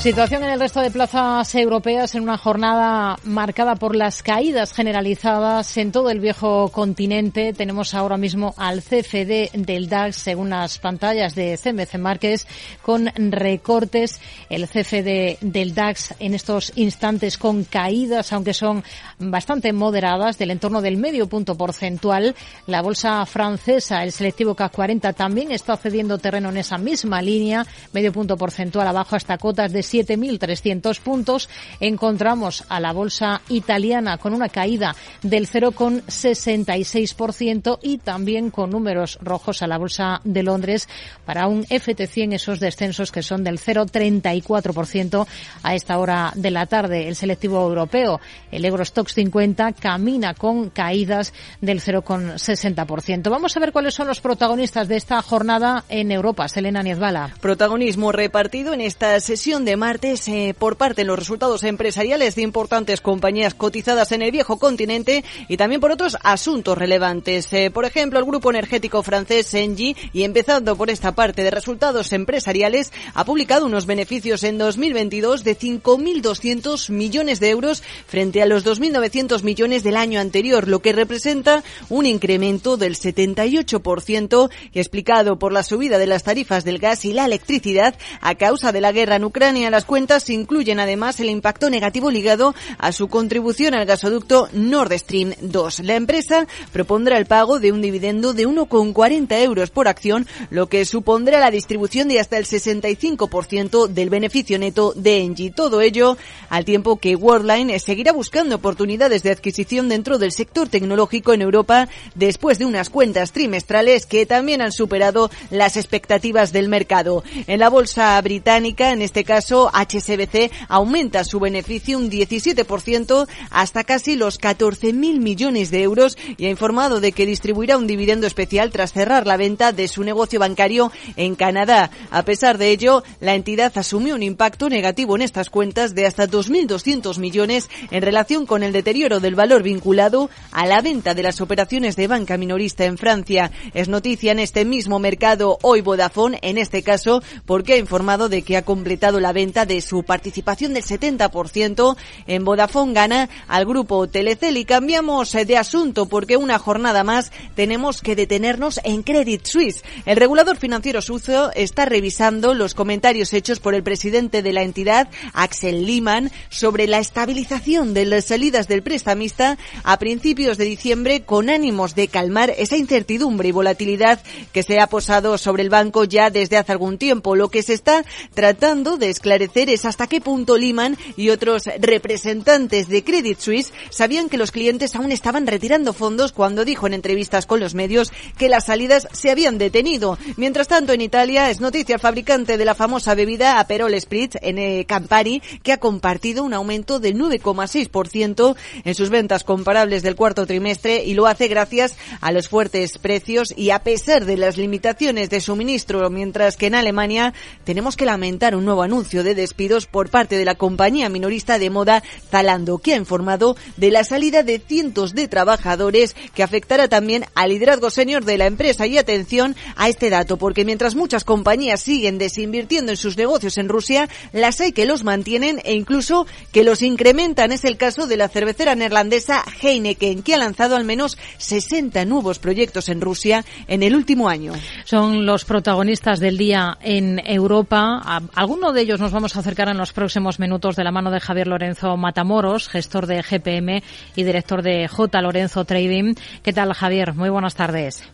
Speaker 1: Situación en el resto de plazas europeas en una jornada marcada por las caídas generalizadas en todo el viejo continente. Tenemos ahora mismo al CFD del DAX, según las pantallas de CMC Márquez, con recortes. El CFD del DAX en estos instantes con caídas, aunque son bastante moderadas, del entorno del medio punto porcentual. La bolsa francesa, el selectivo CAC 40, también está cediendo terreno en esa misma línea, medio punto porcentual abajo hasta cotas de 7.300 puntos. Encontramos a la bolsa italiana con una caída del 0,66% y también con números rojos a la bolsa de Londres para un FT100 esos descensos que son del 0,34% a esta hora de la tarde. El selectivo europeo, el Eurostox 50, camina con caídas del 0,60%. Vamos a ver cuáles son los protagonistas de esta jornada en Europa. Selena Niezbala.
Speaker 11: Protagonismo repartido en esta sesión de martes eh, por parte de los resultados empresariales de importantes compañías cotizadas en el viejo continente y también por otros asuntos relevantes. Eh, por ejemplo, el grupo energético francés Engie, y empezando por esta parte de resultados empresariales, ha publicado unos beneficios en 2022 de 5.200 millones de euros frente a los 2.900 millones del año anterior, lo que representa un incremento del 78% explicado por la subida de las tarifas del gas y la electricidad a causa de la guerra en Ucrania las cuentas incluyen además el impacto negativo ligado a su contribución al gasoducto Nord Stream 2. La empresa propondrá el pago de un dividendo de 1,40 euros por acción, lo que supondrá la distribución de hasta el 65% del beneficio neto de Engie. Todo ello al tiempo que Worldline seguirá buscando oportunidades de adquisición dentro del sector tecnológico en Europa después de unas cuentas trimestrales que también han superado las expectativas del mercado. En la bolsa británica, en este caso, HSBC aumenta su beneficio un 17% hasta casi los 14.000 millones de euros y ha informado de que distribuirá un dividendo especial tras cerrar la venta de su negocio bancario en Canadá. A pesar de ello, la entidad asumió un impacto negativo en estas cuentas de hasta 2.200 millones en relación con el deterioro del valor vinculado a la venta de las operaciones de banca minorista en Francia. Es noticia en este mismo mercado hoy Vodafone, en este caso, porque ha informado de que ha completado la venta de su participación del 70% en Vodafone gana al grupo Telecel. Y cambiamos de asunto porque una jornada más tenemos que detenernos en Credit Suisse. El regulador financiero sucio está revisando los comentarios hechos por el presidente de la entidad, Axel Lehmann, sobre la estabilización de las salidas del prestamista a principios de diciembre con ánimos de calmar esa incertidumbre y volatilidad que se ha posado sobre el banco ya desde hace algún tiempo. Lo que se está tratando de esclarecer parecer es hasta qué punto Lehman y otros representantes de Credit Suisse sabían que los clientes aún estaban retirando fondos cuando dijo en entrevistas con los medios que las salidas se habían detenido. Mientras tanto, en Italia es noticia el fabricante de la famosa bebida Aperol Spritz, en Campari, que ha compartido un aumento del 9,6% en sus ventas comparables del cuarto trimestre y lo hace gracias a los fuertes precios y a pesar de las limitaciones de suministro, mientras que en Alemania tenemos que lamentar un nuevo anuncio de despidos por parte de la compañía minorista de moda Zalando, que ha informado de la salida de cientos de trabajadores que afectará también al liderazgo senior de la empresa. Y atención a este dato, porque mientras muchas compañías siguen desinvirtiendo en sus negocios en Rusia, las hay que los mantienen e incluso que los incrementan. Es el caso de la cervecera neerlandesa Heineken, que ha lanzado al menos 60 nuevos proyectos en Rusia en el último año.
Speaker 1: Son los protagonistas del día en Europa. Alguno de ellos nos a acercar en los próximos minutos de la mano de Javier Lorenzo Matamoros, gestor de GPM y director de J. Lorenzo Trading. ¿Qué tal, Javier? Muy buenas tardes.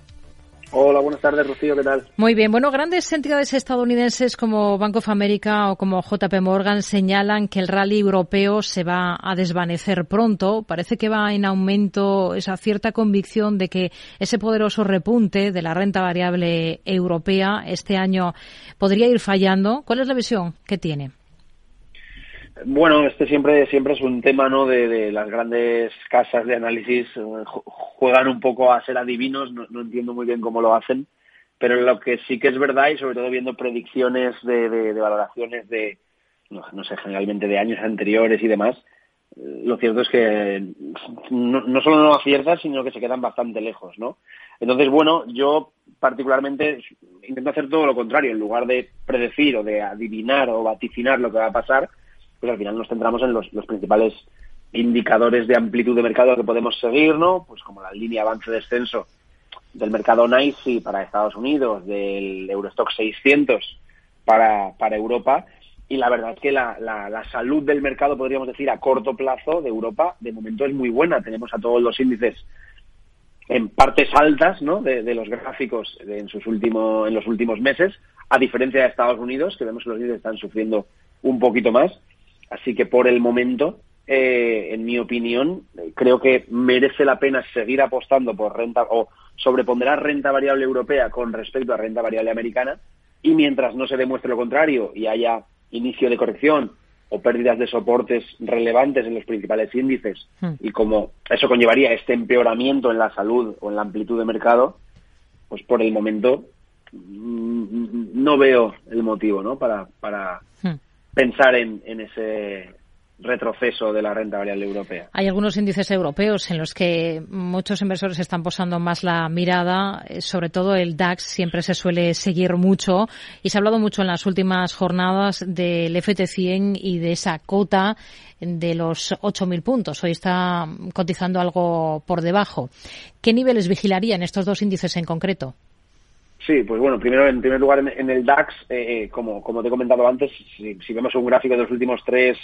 Speaker 15: Hola, buenas tardes, Rocío, ¿qué tal?
Speaker 1: Muy bien. Bueno, grandes entidades estadounidenses como Bank of America o como JP Morgan señalan que el rally europeo se va a desvanecer pronto. Parece que va en aumento esa cierta convicción de que ese poderoso repunte de la renta variable europea este año podría ir fallando. ¿Cuál es la visión que tiene?
Speaker 15: Bueno, este siempre siempre es un tema, ¿no? De, las grandes casas de análisis eh, juegan un poco a ser adivinos, no, entiendo muy bien cómo lo hacen, pero lo que sí que es verdad y sobre todo viendo predicciones de, valoraciones de, no, sé, generalmente de años anteriores y demás, lo cierto es que no, no solo no aciertan, sino que se quedan bastante lejos, ¿no? Entonces, bueno, yo particularmente intento hacer todo lo contrario, en lugar de predecir o de adivinar o vaticinar lo que va a pasar, pues al final nos centramos en los, principales indicadores de amplitud de mercado que podemos seguir, ¿no? Pues como la línea avance-descenso del mercado NICE para Estados Unidos, del Eurostock 600 para, para Europa. Y la verdad es que la, la, salud del mercado, podríamos decir, a corto plazo de Europa, de momento es muy buena. Tenemos a todos los índices en partes altas ¿no? de, los gráficos en, sus últimos, en los últimos meses, a diferencia de Estados Unidos, que vemos que los índices están sufriendo un poquito más. Así que por el momento, eh, en mi opinión, creo que merece la pena seguir apostando por renta o sobreponderar renta variable europea con respecto a renta variable americana y mientras no se demuestre lo contrario y haya inicio de corrección o pérdidas de soportes relevantes en los principales índices hmm. y como eso conllevaría este empeoramiento en la salud o en la amplitud de mercado, pues por el momento mm, no veo el motivo ¿no? para, para, hmm pensar en, ese retroceso de la renta variable europea.
Speaker 1: Hay algunos índices europeos en los que muchos inversores están posando más la mirada, eh, sobre todo el DAX siempre se suele seguir mucho y se ha hablado mucho en las últimas jornadas del FT100 y de esa cota de los 8.000 puntos. Hoy está cotizando algo por debajo. ¿Qué niveles vigilarían estos dos índices en concreto?
Speaker 15: Sí, pues bueno, primero, en primer lugar, en, el DAX, eh, eh, como, como te he comentado antes, si, vemos un gráfico de los últimos tres,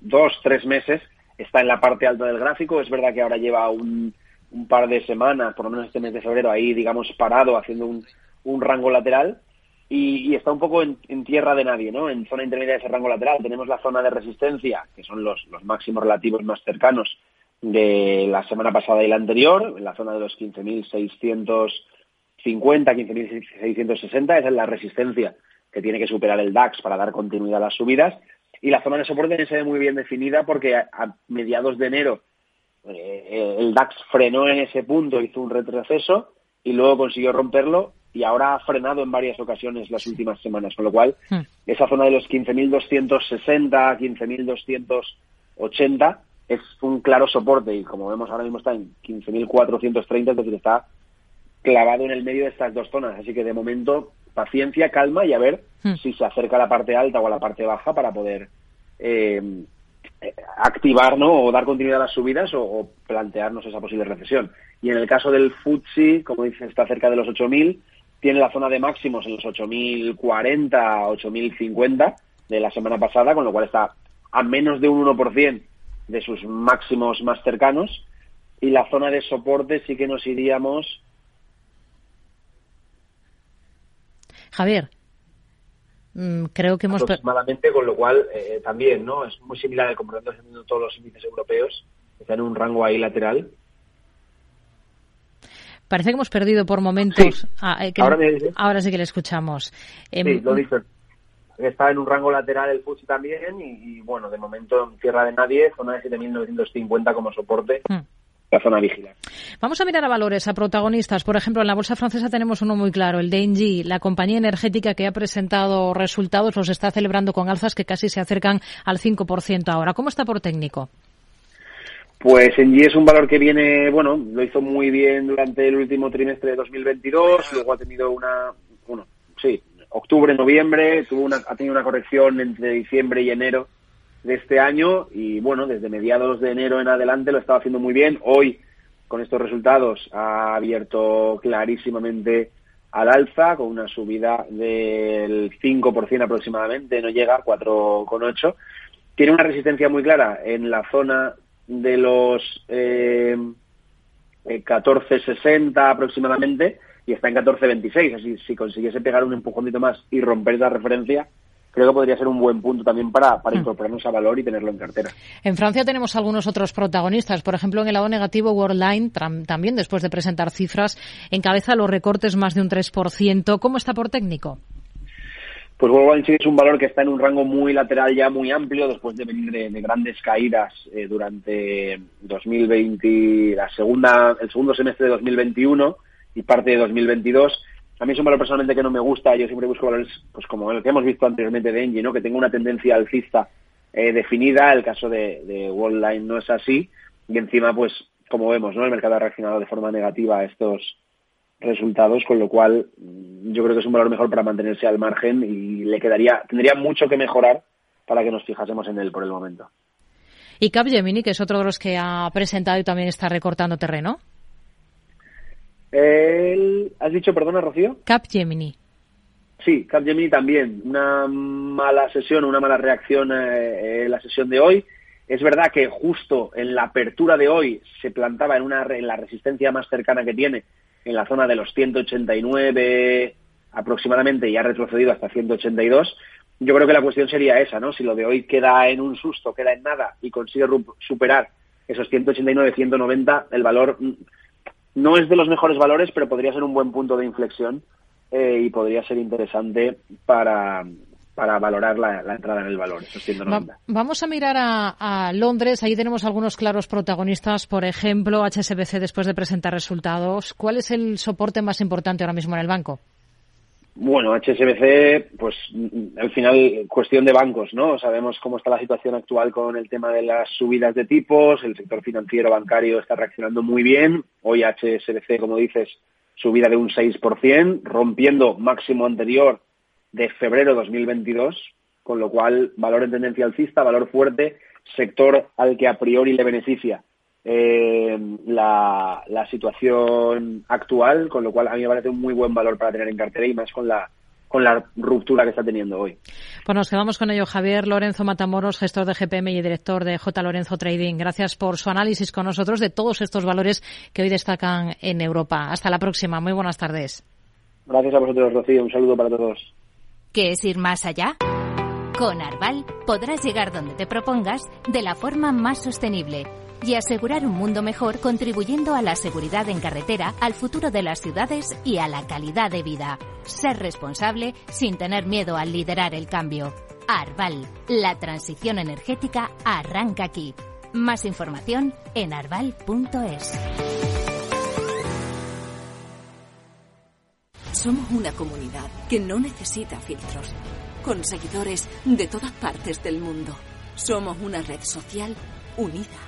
Speaker 15: dos, tres meses, está en la parte alta del gráfico. Es verdad que ahora lleva un, un par de semanas, por lo menos este mes de febrero, ahí, digamos, parado, haciendo un, un rango lateral. Y, está un poco en, tierra de nadie, ¿no? En zona intermedia de ese rango lateral tenemos la zona de resistencia, que son los, los máximos relativos más cercanos de la semana pasada y la anterior, en la zona de los 15.600 50, 15.660, esa es la resistencia que tiene que superar el DAX para dar continuidad a las subidas. Y la zona de soporte se ve muy bien definida porque a, mediados de enero eh, el DAX frenó en ese punto, hizo un retroceso y luego consiguió romperlo y ahora ha frenado en varias ocasiones las últimas semanas, con lo cual hmm. esa zona de los 15.260, 15.280 es un claro soporte y como vemos ahora mismo está en 15.430, es decir, está clavado en el medio de estas dos zonas. Así que de momento, paciencia, calma y a ver hmm. si se acerca a la parte alta o a la parte baja para poder eh, activar ¿no? o dar continuidad a las subidas o, plantearnos esa posible recesión. Y en el caso del FTSE, como dices, está cerca de los 8.000, tiene la zona de máximos en los 8.040, 8.050 de la semana pasada, con lo cual está a menos de un 1% de sus máximos más cercanos. Y la zona de soporte sí que nos iríamos
Speaker 1: Javier, mm, creo que hemos...
Speaker 15: Aproximadamente, con lo cual eh, también, ¿no? Es muy similar al comportamiento de todos los índices europeos, están en un rango ahí lateral.
Speaker 1: Parece que hemos perdido por momentos. Ah, eh, ahora, sí que le escuchamos.
Speaker 15: Em, sí, lo dice. Está en un rango lateral el FTSE también y, bueno, de momento en tierra de nadie, zona de 7.950 como soporte. Hmm la zona vigilar.
Speaker 1: Vamos a mirar a valores, a protagonistas. Por ejemplo, en la bolsa francesa tenemos uno muy claro, el DNG, la compañía energética que ha presentado resultados, los está celebrando con alzas que casi se acercan al 5% ahora. ¿Cómo está por técnico?
Speaker 15: Pues Engie es un valor que viene, bueno, lo hizo muy bien durante el último trimestre de 2022, luego ha tenido una, bueno, sí, octubre, noviembre, tuvo una, ha tenido una corrección entre diciembre y enero de este año y bueno, desde mediados de enero en adelante lo estaba haciendo muy bien. Hoy, con estos resultados, ha abierto clarísimamente al alza con una subida del 5% aproximadamente, no llega a 4,8. Tiene una resistencia muy clara en la zona de los eh, 14,60 eh, aproximadamente y está en 14,26. Así, si consiguiese pegar un empujoncito más y romper esa referencia, creo que podría ser un buen punto también para, para mm. incorporarnos a valor y tenerlo en cartera.
Speaker 1: En Francia tenemos algunos otros protagonistas. Por ejemplo, en el lado negativo, Worldline, también después de presentar cifras, encabeza los recortes más de un 3%. ¿Cómo está por técnico?
Speaker 15: Pues Worldline sí es un valor que está en un rango muy lateral ya muy amplio después de venir de, grandes caídas eh, durante 2020, la segunda, el segundo semestre de 2021 y parte de 2022 a mí es un valor personalmente que no me gusta. Yo siempre busco valores, pues como el que hemos visto anteriormente de Engie, ¿no? Que tenga una tendencia alcista eh, definida. El caso de, de Worldline no es así. Y encima, pues, como vemos, ¿no? El mercado ha reaccionado de forma negativa a estos resultados, con lo cual mm, yo creo que es un valor mejor para mantenerse al margen y le quedaría, tendría mucho que mejorar para que nos fijásemos en él por el momento.
Speaker 1: Y Capgemini, que es otro de los que ha presentado y también está recortando terreno.
Speaker 15: El, ¿Has dicho, perdona, Rocío?
Speaker 1: Capgemini.
Speaker 15: Sí, Capgemini también. Una mala sesión, una mala reacción eh, en la sesión de hoy. Es verdad que justo en la apertura de hoy se plantaba en, una, en la resistencia más cercana que tiene, en la zona de los 189 aproximadamente, y ha retrocedido hasta 182. Yo creo que la cuestión sería esa, ¿no? Si lo de hoy queda en un susto, queda en nada y consigue superar esos 189, 190, el valor no es de los mejores valores, pero podría ser un buen punto de inflexión eh, y podría ser interesante para, para valorar la, entrada en el valor.
Speaker 1: vamos a mirar a, Londres. Ahí tenemos algunos claros protagonistas. Por ejemplo, HSBC después de presentar resultados. ¿Cuál es el soporte más importante ahora mismo en el banco?
Speaker 15: Bueno, HSBC, pues al final cuestión de bancos, ¿no? Sabemos cómo está la situación actual con el tema de las subidas de tipos, el sector financiero bancario está reaccionando muy bien. Hoy HSBC, como dices, subida de un 6%, rompiendo máximo anterior de febrero 2022, con lo cual valor en tendencia alcista, valor fuerte, sector al que a priori le beneficia eh, la, situación actual, con lo cual a mí me parece un muy buen valor para tener en cartera y más con la con la ruptura que está teniendo hoy.
Speaker 1: Pues nos quedamos con ello. Javier Lorenzo Matamoros, gestor de GPM y director de J. Lorenzo Trading. Gracias por su análisis con nosotros de todos estos valores que hoy destacan en Europa. Hasta la próxima. Muy buenas tardes.
Speaker 15: Gracias a vosotros, Rocío. Un saludo para todos.
Speaker 16: ¿Qué es ir más allá? Con Arval podrás llegar donde te propongas de la forma más sostenible y asegurar un mundo mejor contribuyendo a la seguridad en carretera, al futuro de las ciudades y a la calidad de vida. Ser responsable sin tener miedo al liderar el cambio. Arval, la transición energética arranca aquí. Más información en arval.es. Somos una comunidad que no necesita filtros, con seguidores de todas partes del mundo. Somos una red social unida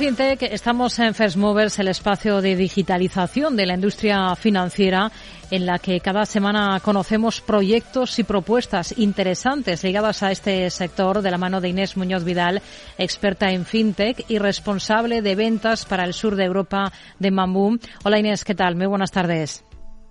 Speaker 1: FinTech, estamos en First Movers, el espacio de digitalización de la industria financiera, en la que cada semana conocemos proyectos y propuestas interesantes ligadas a este sector de la mano de Inés Muñoz Vidal, experta en FinTech y responsable de ventas para el sur de Europa de Mambú. Hola Inés, ¿qué tal? Muy buenas tardes.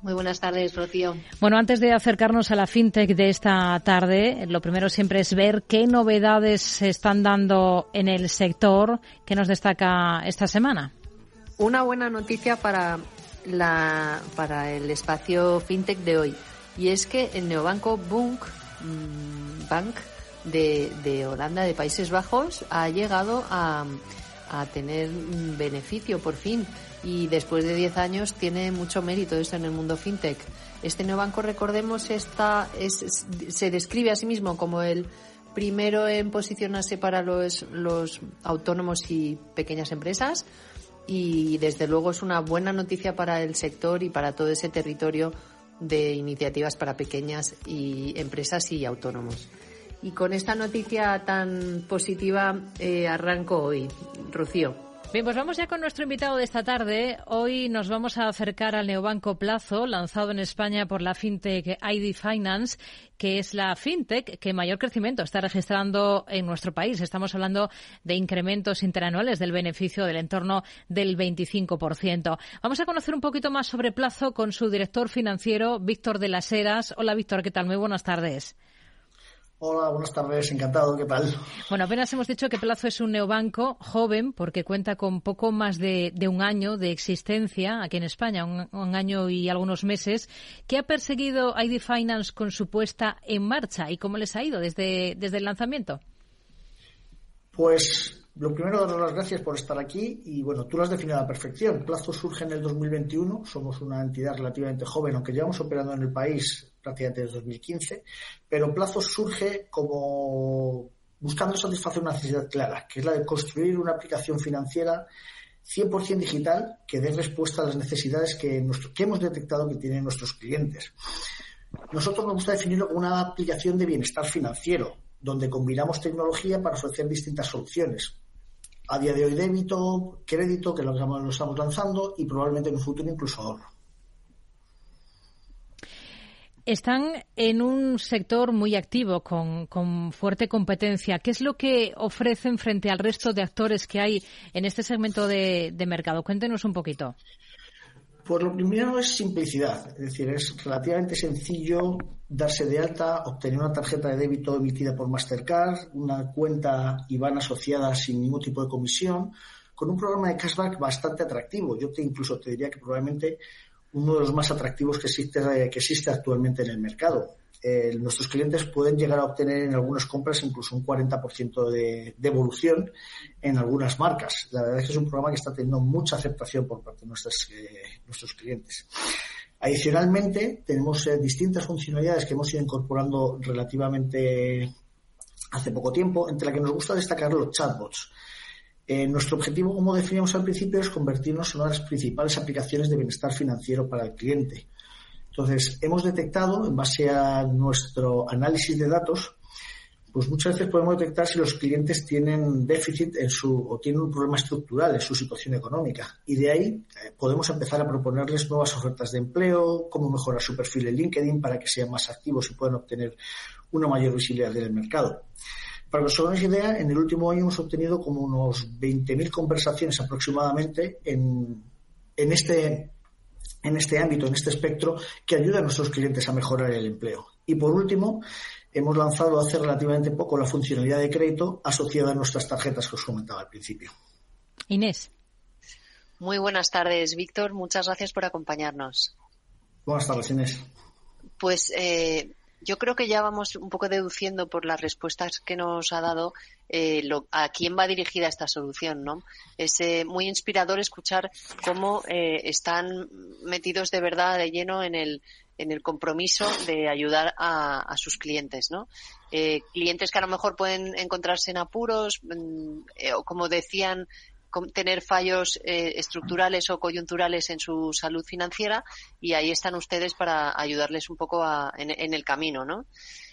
Speaker 17: Muy buenas tardes, Rocío.
Speaker 1: Bueno, antes de acercarnos a la fintech de esta tarde, lo primero siempre es ver qué novedades se están dando en el sector que nos destaca esta semana.
Speaker 17: Una buena noticia para, la, para el espacio fintech de hoy y es que el neobanco Bunk, mm, Bank de, de Holanda, de Países Bajos, ha llegado a, a tener beneficio por fin y después de 10 años tiene mucho mérito esto en el mundo fintech. Este nuevo banco, recordemos, está, es, se describe a sí mismo como el primero en posicionarse para los, los autónomos y pequeñas empresas y desde luego es una buena noticia para el sector y para todo ese territorio de iniciativas para pequeñas y empresas y autónomos. Y con esta noticia tan positiva eh, arranco hoy. Rocío.
Speaker 1: Bien, pues vamos ya con nuestro invitado de esta tarde. Hoy nos vamos a acercar al neobanco Plazo, lanzado en España por la fintech ID Finance, que es la fintech que mayor crecimiento está registrando en nuestro país. Estamos hablando de incrementos interanuales del beneficio del entorno del 25%. Vamos a conocer un poquito más sobre Plazo con su director financiero, Víctor de las Heras. Hola, Víctor, ¿qué tal? Muy buenas tardes.
Speaker 18: Hola, buenas tardes, encantado, ¿qué tal?
Speaker 1: Bueno, apenas hemos dicho que Plazo es un neobanco joven porque cuenta con poco más de, un año de existencia aquí en España, un, año y algunos meses. ¿Qué ha perseguido ID Finance con su puesta en marcha y cómo les ha ido desde, desde el lanzamiento?
Speaker 18: Pues lo primero, daros las gracias por estar aquí y bueno, tú lo has definido a la perfección. Plazo surge en el 2021, somos una entidad relativamente joven, aunque llevamos operando en el país prácticamente desde 2015, pero Plazo surge como buscando satisfacer una necesidad clara, que es la de construir una aplicación financiera 100% digital que dé respuesta a las necesidades que, que hemos detectado que tienen nuestros clientes. Nosotros nos gusta definirlo como una aplicación de bienestar financiero, donde combinamos tecnología para ofrecer distintas soluciones. A día de hoy débito, crédito, que lo estamos lanzando, y probablemente en un futuro incluso ahorro.
Speaker 1: Están en un sector muy activo, con, fuerte competencia. ¿Qué es lo que ofrecen frente al resto de actores que hay en este segmento de, mercado? Cuéntenos un poquito.
Speaker 18: Pues lo primero es simplicidad, es decir, es relativamente sencillo darse de alta, obtener una tarjeta de débito emitida por Mastercard, una cuenta IBAN asociada sin ningún tipo de comisión, con un programa de cashback bastante atractivo. Yo te incluso te diría que probablemente uno de los más atractivos que existe, eh, que existe actualmente en el mercado. Eh, nuestros clientes pueden llegar a obtener en algunas compras incluso un 40% de devolución en algunas marcas. La verdad es que es un programa que está teniendo mucha aceptación por parte de eh, nuestros clientes. Adicionalmente, tenemos distintas funcionalidades que hemos ido incorporando relativamente hace poco tiempo, entre las que nos gusta destacar los chatbots. Eh, nuestro objetivo, como definíamos al principio, es convertirnos en una de las principales aplicaciones de bienestar financiero para el cliente. Entonces, hemos detectado, en base a nuestro análisis de datos, pues muchas veces podemos detectar si los clientes tienen déficit en su, o tienen un problema estructural en su situación económica. Y de ahí eh, podemos empezar a proponerles nuevas ofertas de empleo, cómo mejorar su perfil en LinkedIn para que sean más activos y puedan obtener una mayor visibilidad en el mercado. Para que os hagáis idea, en el último año hemos obtenido como unos 20.000 conversaciones aproximadamente en, en, este, en este ámbito, en este espectro, que ayuda a nuestros clientes a mejorar el empleo. Y por último, hemos lanzado hace relativamente poco la funcionalidad de crédito asociada a nuestras tarjetas que os comentaba al principio.
Speaker 1: Inés.
Speaker 17: Muy buenas tardes, Víctor. Muchas gracias por acompañarnos.
Speaker 18: Buenas tardes, Inés.
Speaker 17: Pues eh, yo creo que ya vamos un poco deduciendo por las respuestas que nos ha dado eh, a quién va dirigida esta solución, ¿no? Es eh, muy inspirador escuchar cómo eh, están metidos de verdad de lleno en el en el compromiso de ayudar a, sus clientes, ¿no? clientes que a lo mejor pueden encontrarse en apuros, mm, o como decían, tener fallos eh, estructurales o coyunturales en su salud financiera y ahí están ustedes para ayudarles un poco en, el camino, ¿no?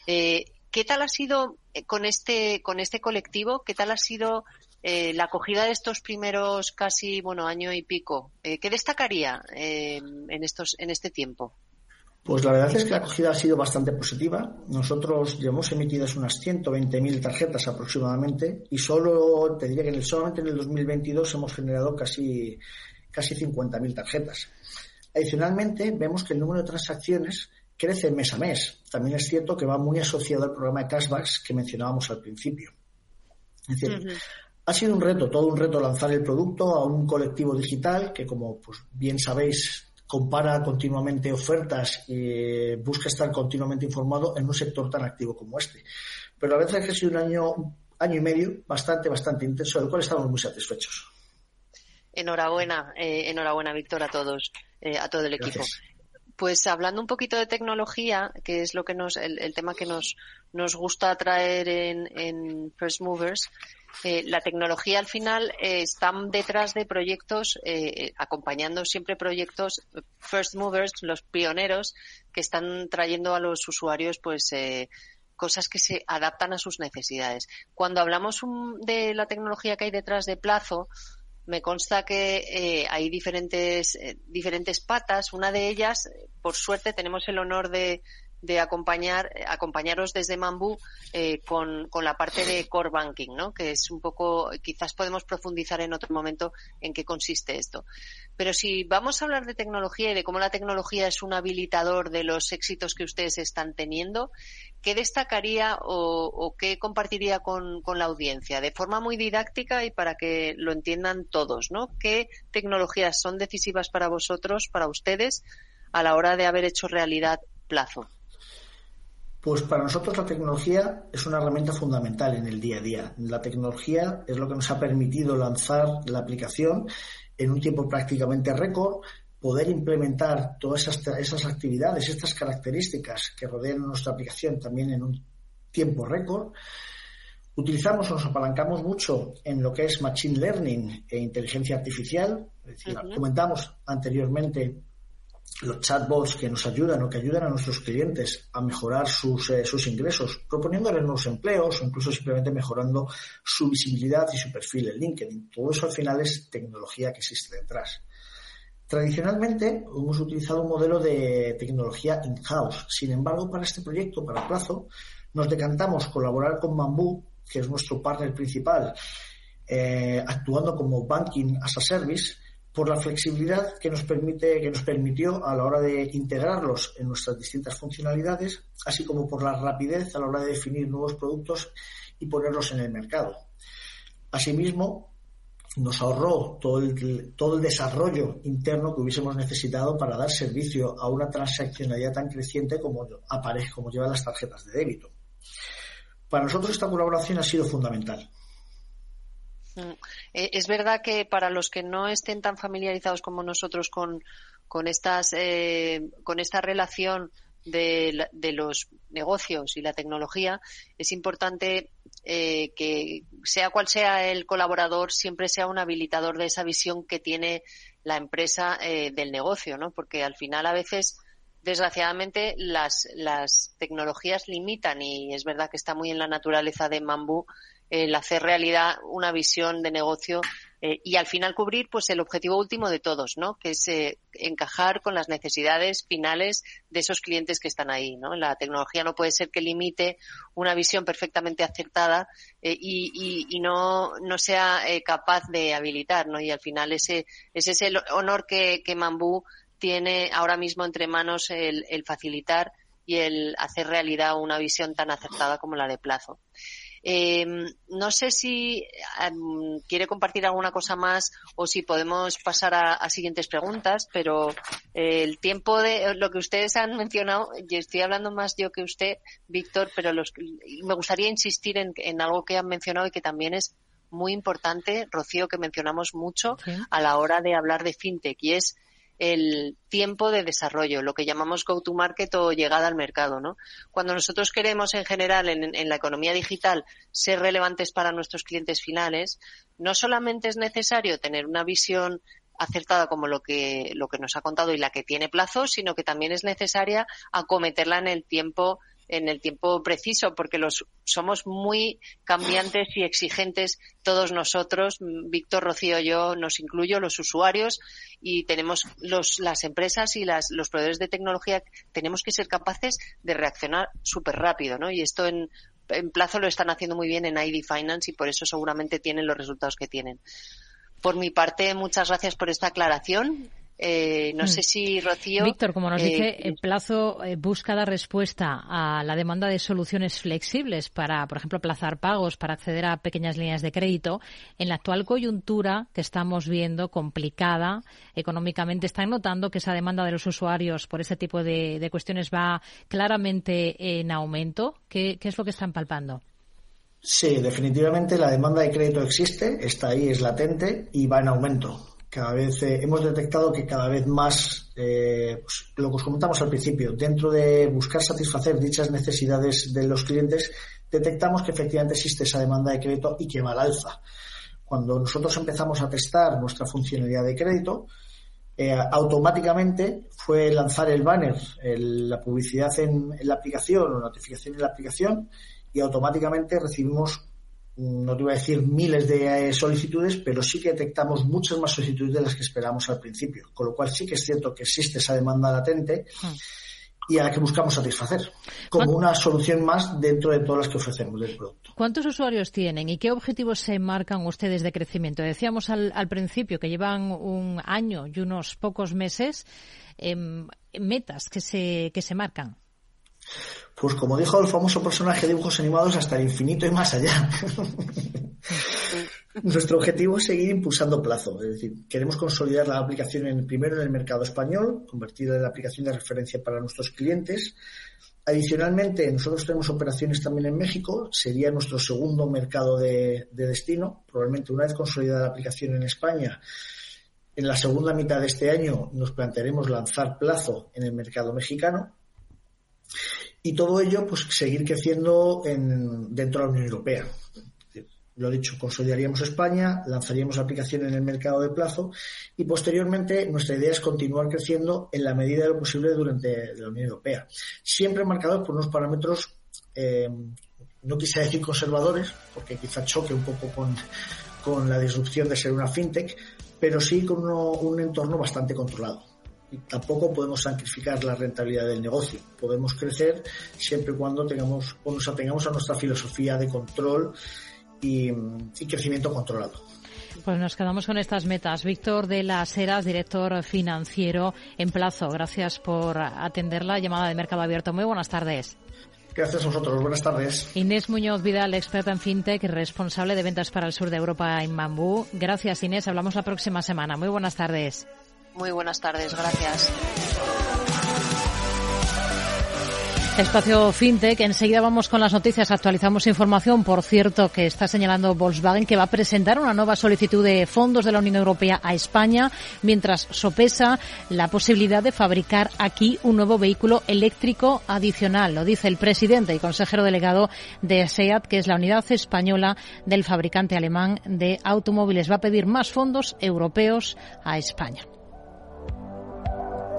Speaker 17: Eh, ¿Qué tal ha sido eh, con este con este colectivo? ¿Qué tal ha sido eh, la acogida de estos primeros casi, bueno, año y pico, eh, ¿qué destacaría eh, en, estos, en este tiempo?
Speaker 18: Pues la verdad es que la acogida ha sido bastante positiva. Nosotros llevamos emitidas unas 120.000 tarjetas aproximadamente y solo, te diría que solamente en el 2022 hemos generado casi, casi 50.000 tarjetas. Adicionalmente, vemos que el número de transacciones crece mes a mes. También es cierto que va muy asociado al programa de cashbacks que mencionábamos al principio. Es decir, ha sido un reto, todo un reto lanzar el producto a un colectivo digital que, como pues, bien sabéis, compara continuamente ofertas y busca estar continuamente informado en un sector tan activo como este. Pero a veces ha sido un año, año y medio bastante, bastante intenso, del cual estamos muy satisfechos.
Speaker 17: Enhorabuena, eh, enhorabuena, Víctor, a todos, eh, a todo el equipo. Pues hablando un poquito de tecnología, que es lo que nos, el, tema que nos, nos gusta traer en, en First Movers, eh, la tecnología al final eh, está detrás de proyectos, eh, acompañando siempre proyectos first movers, los pioneros, que están trayendo a los usuarios pues cosas que se adaptan a sus necesidades. Cuando hablamos de la tecnología que hay detrás de plazo, me consta que hay diferentes, diferentes patas. Una de ellas, por suerte, tenemos el honor de, de acompañar, acompañaros desde Mambú eh, con, con, la parte de core banking, ¿no? Que es un poco, quizás podemos profundizar en otro momento en qué consiste esto. Pero si vamos a hablar de tecnología y de cómo la tecnología es un habilitador de los éxitos que ustedes están teniendo, ¿qué destacaría o, o qué compartiría con, con, la audiencia? De forma muy didáctica y para que lo entiendan todos, ¿no? ¿Qué tecnologías son decisivas para vosotros, para ustedes, a la hora de haber hecho realidad plazo?
Speaker 18: Pues para nosotros la tecnología es una herramienta fundamental en el día a día. La tecnología es lo que nos ha permitido lanzar la aplicación en un tiempo prácticamente récord, poder implementar todas esas, actividades, estas características que rodean nuestra aplicación también en un tiempo récord. Utilizamos o nos apalancamos mucho en lo que es Machine Learning e inteligencia artificial. Es decir, comentamos anteriormente los chatbots que nos ayudan o que ayudan a nuestros clientes a mejorar sus, eh, sus ingresos, proponiéndoles nuevos empleos o incluso simplemente mejorando su visibilidad y su perfil en LinkedIn. Todo eso al final es tecnología que existe detrás. Tradicionalmente hemos utilizado un modelo de tecnología in-house. Sin embargo, para este proyecto, para plazo, nos decantamos colaborar con Bamboo, que es nuestro partner principal, eh, actuando como Banking as a Service, por la flexibilidad que nos permite, que nos permitió a la hora de integrarlos en nuestras distintas funcionalidades, así como por la rapidez a la hora de definir nuevos productos y ponerlos en el mercado. Asimismo, nos ahorró todo el, desarrollo interno que hubiésemos necesitado para dar servicio a una transaccionalidad tan creciente como aparece, como llevan las tarjetas de débito. Para nosotros esta colaboración ha sido fundamental.
Speaker 17: Mm. Eh, es verdad que para los que no estén tan familiarizados como nosotros con, con, estas, eh, con esta relación de, de, los negocios y la tecnología, es importante eh, que sea cual sea el colaborador, siempre sea un habilitador de esa visión que tiene la empresa del negocio, ¿no? Porque al final a veces desgraciadamente las, las tecnologías limitan y es verdad que está muy en la naturaleza de Mambú el hacer realidad una visión de negocio eh, y al final cubrir pues el objetivo último de todos, ¿no? Que es eh, encajar con las necesidades finales de esos clientes que están ahí, ¿no? La tecnología no puede ser que limite una visión perfectamente acertada eh, y, y, no, no sea capaz de habilitar, ¿no? Y al final ese, ese es el honor que, que Mambú tiene ahora mismo entre manos el, el facilitar y el hacer realidad una visión tan acertada como la de plazo. Eh, no sé si quiere compartir alguna cosa más o si podemos pasar a, siguientes preguntas, pero eh, el tiempo de lo que ustedes han mencionado, y estoy hablando más yo que usted, Víctor, pero los, me gustaría insistir en, en algo que han mencionado y que también es muy importante, Rocío, que mencionamos mucho a la hora de hablar de fintech, y es el tiempo de desarrollo, lo que llamamos go-to-market o llegada al mercado, ¿no? Cuando nosotros queremos, en general, en, la economía digital, ser relevantes para nuestros clientes finales, no solamente es necesario tener una visión acertada como lo que, lo que nos ha contado y la que tiene plazo, sino que también es necesaria acometerla en el tiempo en el tiempo preciso, porque los somos muy cambiantes y exigentes todos nosotros, Víctor, Rocío, yo, nos incluyo, los usuarios, y tenemos los, las empresas y las, los proveedores de tecnología, tenemos que ser capaces de reaccionar súper rápido, ¿no? Y esto en, en plazo lo están haciendo muy bien en ID Finance y por eso seguramente tienen los resultados que tienen. Por mi parte, muchas gracias por esta aclaración. Eh, no sé mm. si Rocío.
Speaker 1: Víctor, como nos dice, el eh, plazo eh, busca dar respuesta a la demanda de soluciones flexibles para, por ejemplo, aplazar pagos, para acceder a pequeñas líneas de crédito. En la actual coyuntura que estamos viendo complicada económicamente, ¿están notando que esa demanda de los usuarios por este tipo de, cuestiones va claramente en aumento? ¿Qué, ¿Qué es lo que están palpando?
Speaker 18: Sí, definitivamente la demanda de crédito existe, está ahí, es latente y va en aumento cada vez eh, hemos detectado que cada vez más, eh, pues, lo que os comentamos al principio, dentro de buscar satisfacer dichas necesidades de los clientes, detectamos que efectivamente existe esa demanda de crédito y que va al alza. Cuando nosotros empezamos a testar nuestra funcionalidad de crédito, eh, automáticamente fue lanzar el banner, la publicidad en, en la aplicación o notificación en la aplicación y automáticamente recibimos no te voy a decir miles de eh, solicitudes, pero sí que detectamos muchas más solicitudes de las que esperamos al principio. Con lo cual sí que es cierto que existe esa demanda latente y a la que buscamos satisfacer como una solución más dentro de todas las que ofrecemos del producto.
Speaker 1: ¿Cuántos usuarios tienen y qué objetivos se marcan ustedes de crecimiento? Decíamos al, principio que llevan un año y unos pocos meses em, metas que se, que se marcan.
Speaker 18: Pues como dijo el famoso personaje de dibujos animados, hasta el infinito y más allá. Nuestro objetivo es seguir impulsando plazo, es decir, queremos consolidar la aplicación en, primero en el mercado español, convertirla en la aplicación de referencia para nuestros clientes. Adicionalmente, nosotros tenemos operaciones también en México, sería nuestro segundo mercado de, de destino. Probablemente una vez consolidada la aplicación en España, en la segunda mitad de este año nos plantearemos lanzar plazo en el mercado mexicano y todo ello, pues seguir creciendo en, dentro de la Unión Europea. Lo dicho, consolidaríamos España, lanzaríamos la aplicación en el mercado de plazo y posteriormente nuestra idea es continuar creciendo en la medida de lo posible durante la Unión Europea. Siempre marcados por unos parámetros, eh, no quisiera decir conservadores, porque quizá choque un poco con, con la disrupción de ser una fintech, pero sí con un entorno bastante controlado tampoco podemos sacrificar la rentabilidad del negocio. Podemos crecer siempre y cuando tengamos o nos atengamos a nuestra filosofía de control y, crecimiento controlado.
Speaker 1: Pues nos quedamos con estas metas. Víctor de las Heras, director financiero en plazo. Gracias por atender la llamada de Mercado Abierto. Muy buenas tardes.
Speaker 18: Gracias a vosotros. Buenas tardes.
Speaker 1: Inés Muñoz Vidal, experta en fintech y responsable de ventas para el sur de Europa en Bambú. Gracias, Inés. Hablamos la próxima semana. Muy buenas tardes.
Speaker 17: Muy buenas tardes, gracias.
Speaker 1: Espacio FinTech. Enseguida vamos con las noticias. Actualizamos información, por cierto, que está señalando Volkswagen que va a presentar una nueva solicitud de fondos de la Unión Europea a España, mientras sopesa la posibilidad de fabricar aquí un nuevo vehículo eléctrico adicional. Lo dice el presidente y consejero delegado de SEAT, que es la unidad española del fabricante alemán de automóviles. Va a pedir más fondos europeos a España.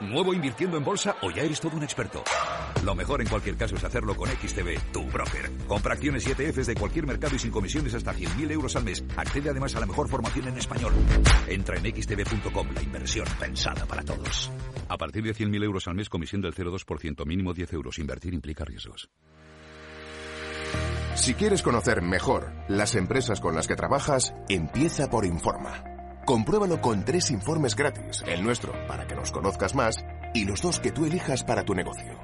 Speaker 19: ¿Nuevo invirtiendo en bolsa o ya eres todo un experto? Lo mejor en cualquier caso es hacerlo con XTB, tu broker. Compra acciones y ETFs de cualquier mercado y sin comisiones hasta 100.000 euros al mes. Accede además a la mejor formación en español. Entra en xtb.com, la inversión pensada para todos. A partir de 100.000 euros al mes, comisión del 0,2%, mínimo 10 euros. Invertir implica riesgos.
Speaker 20: Si quieres conocer mejor las empresas con las que trabajas, empieza por Informa. Compruébalo con tres informes gratis, el nuestro para que nos conozcas más y los dos que tú elijas para tu negocio.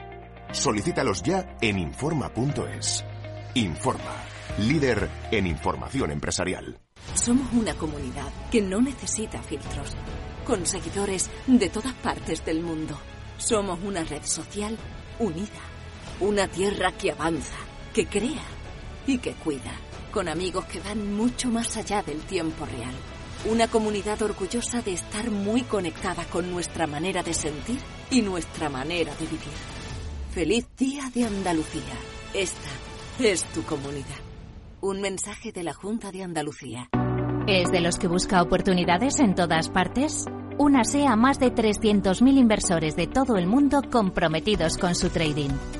Speaker 20: Solicítalos ya en Informa.es. Informa, líder en información empresarial.
Speaker 16: Somos una comunidad que no necesita filtros, con seguidores de todas partes del mundo. Somos una red social unida, una tierra que avanza, que crea y que cuida, con amigos que van mucho más allá del tiempo real. Una comunidad orgullosa de estar muy conectada con nuestra manera de sentir y nuestra manera de vivir. Feliz Día de Andalucía. Esta es tu comunidad. Un mensaje de la Junta de Andalucía.
Speaker 21: ¿Es de los que busca oportunidades en todas partes? Únase a más de 300.000 inversores de todo el mundo comprometidos con su trading.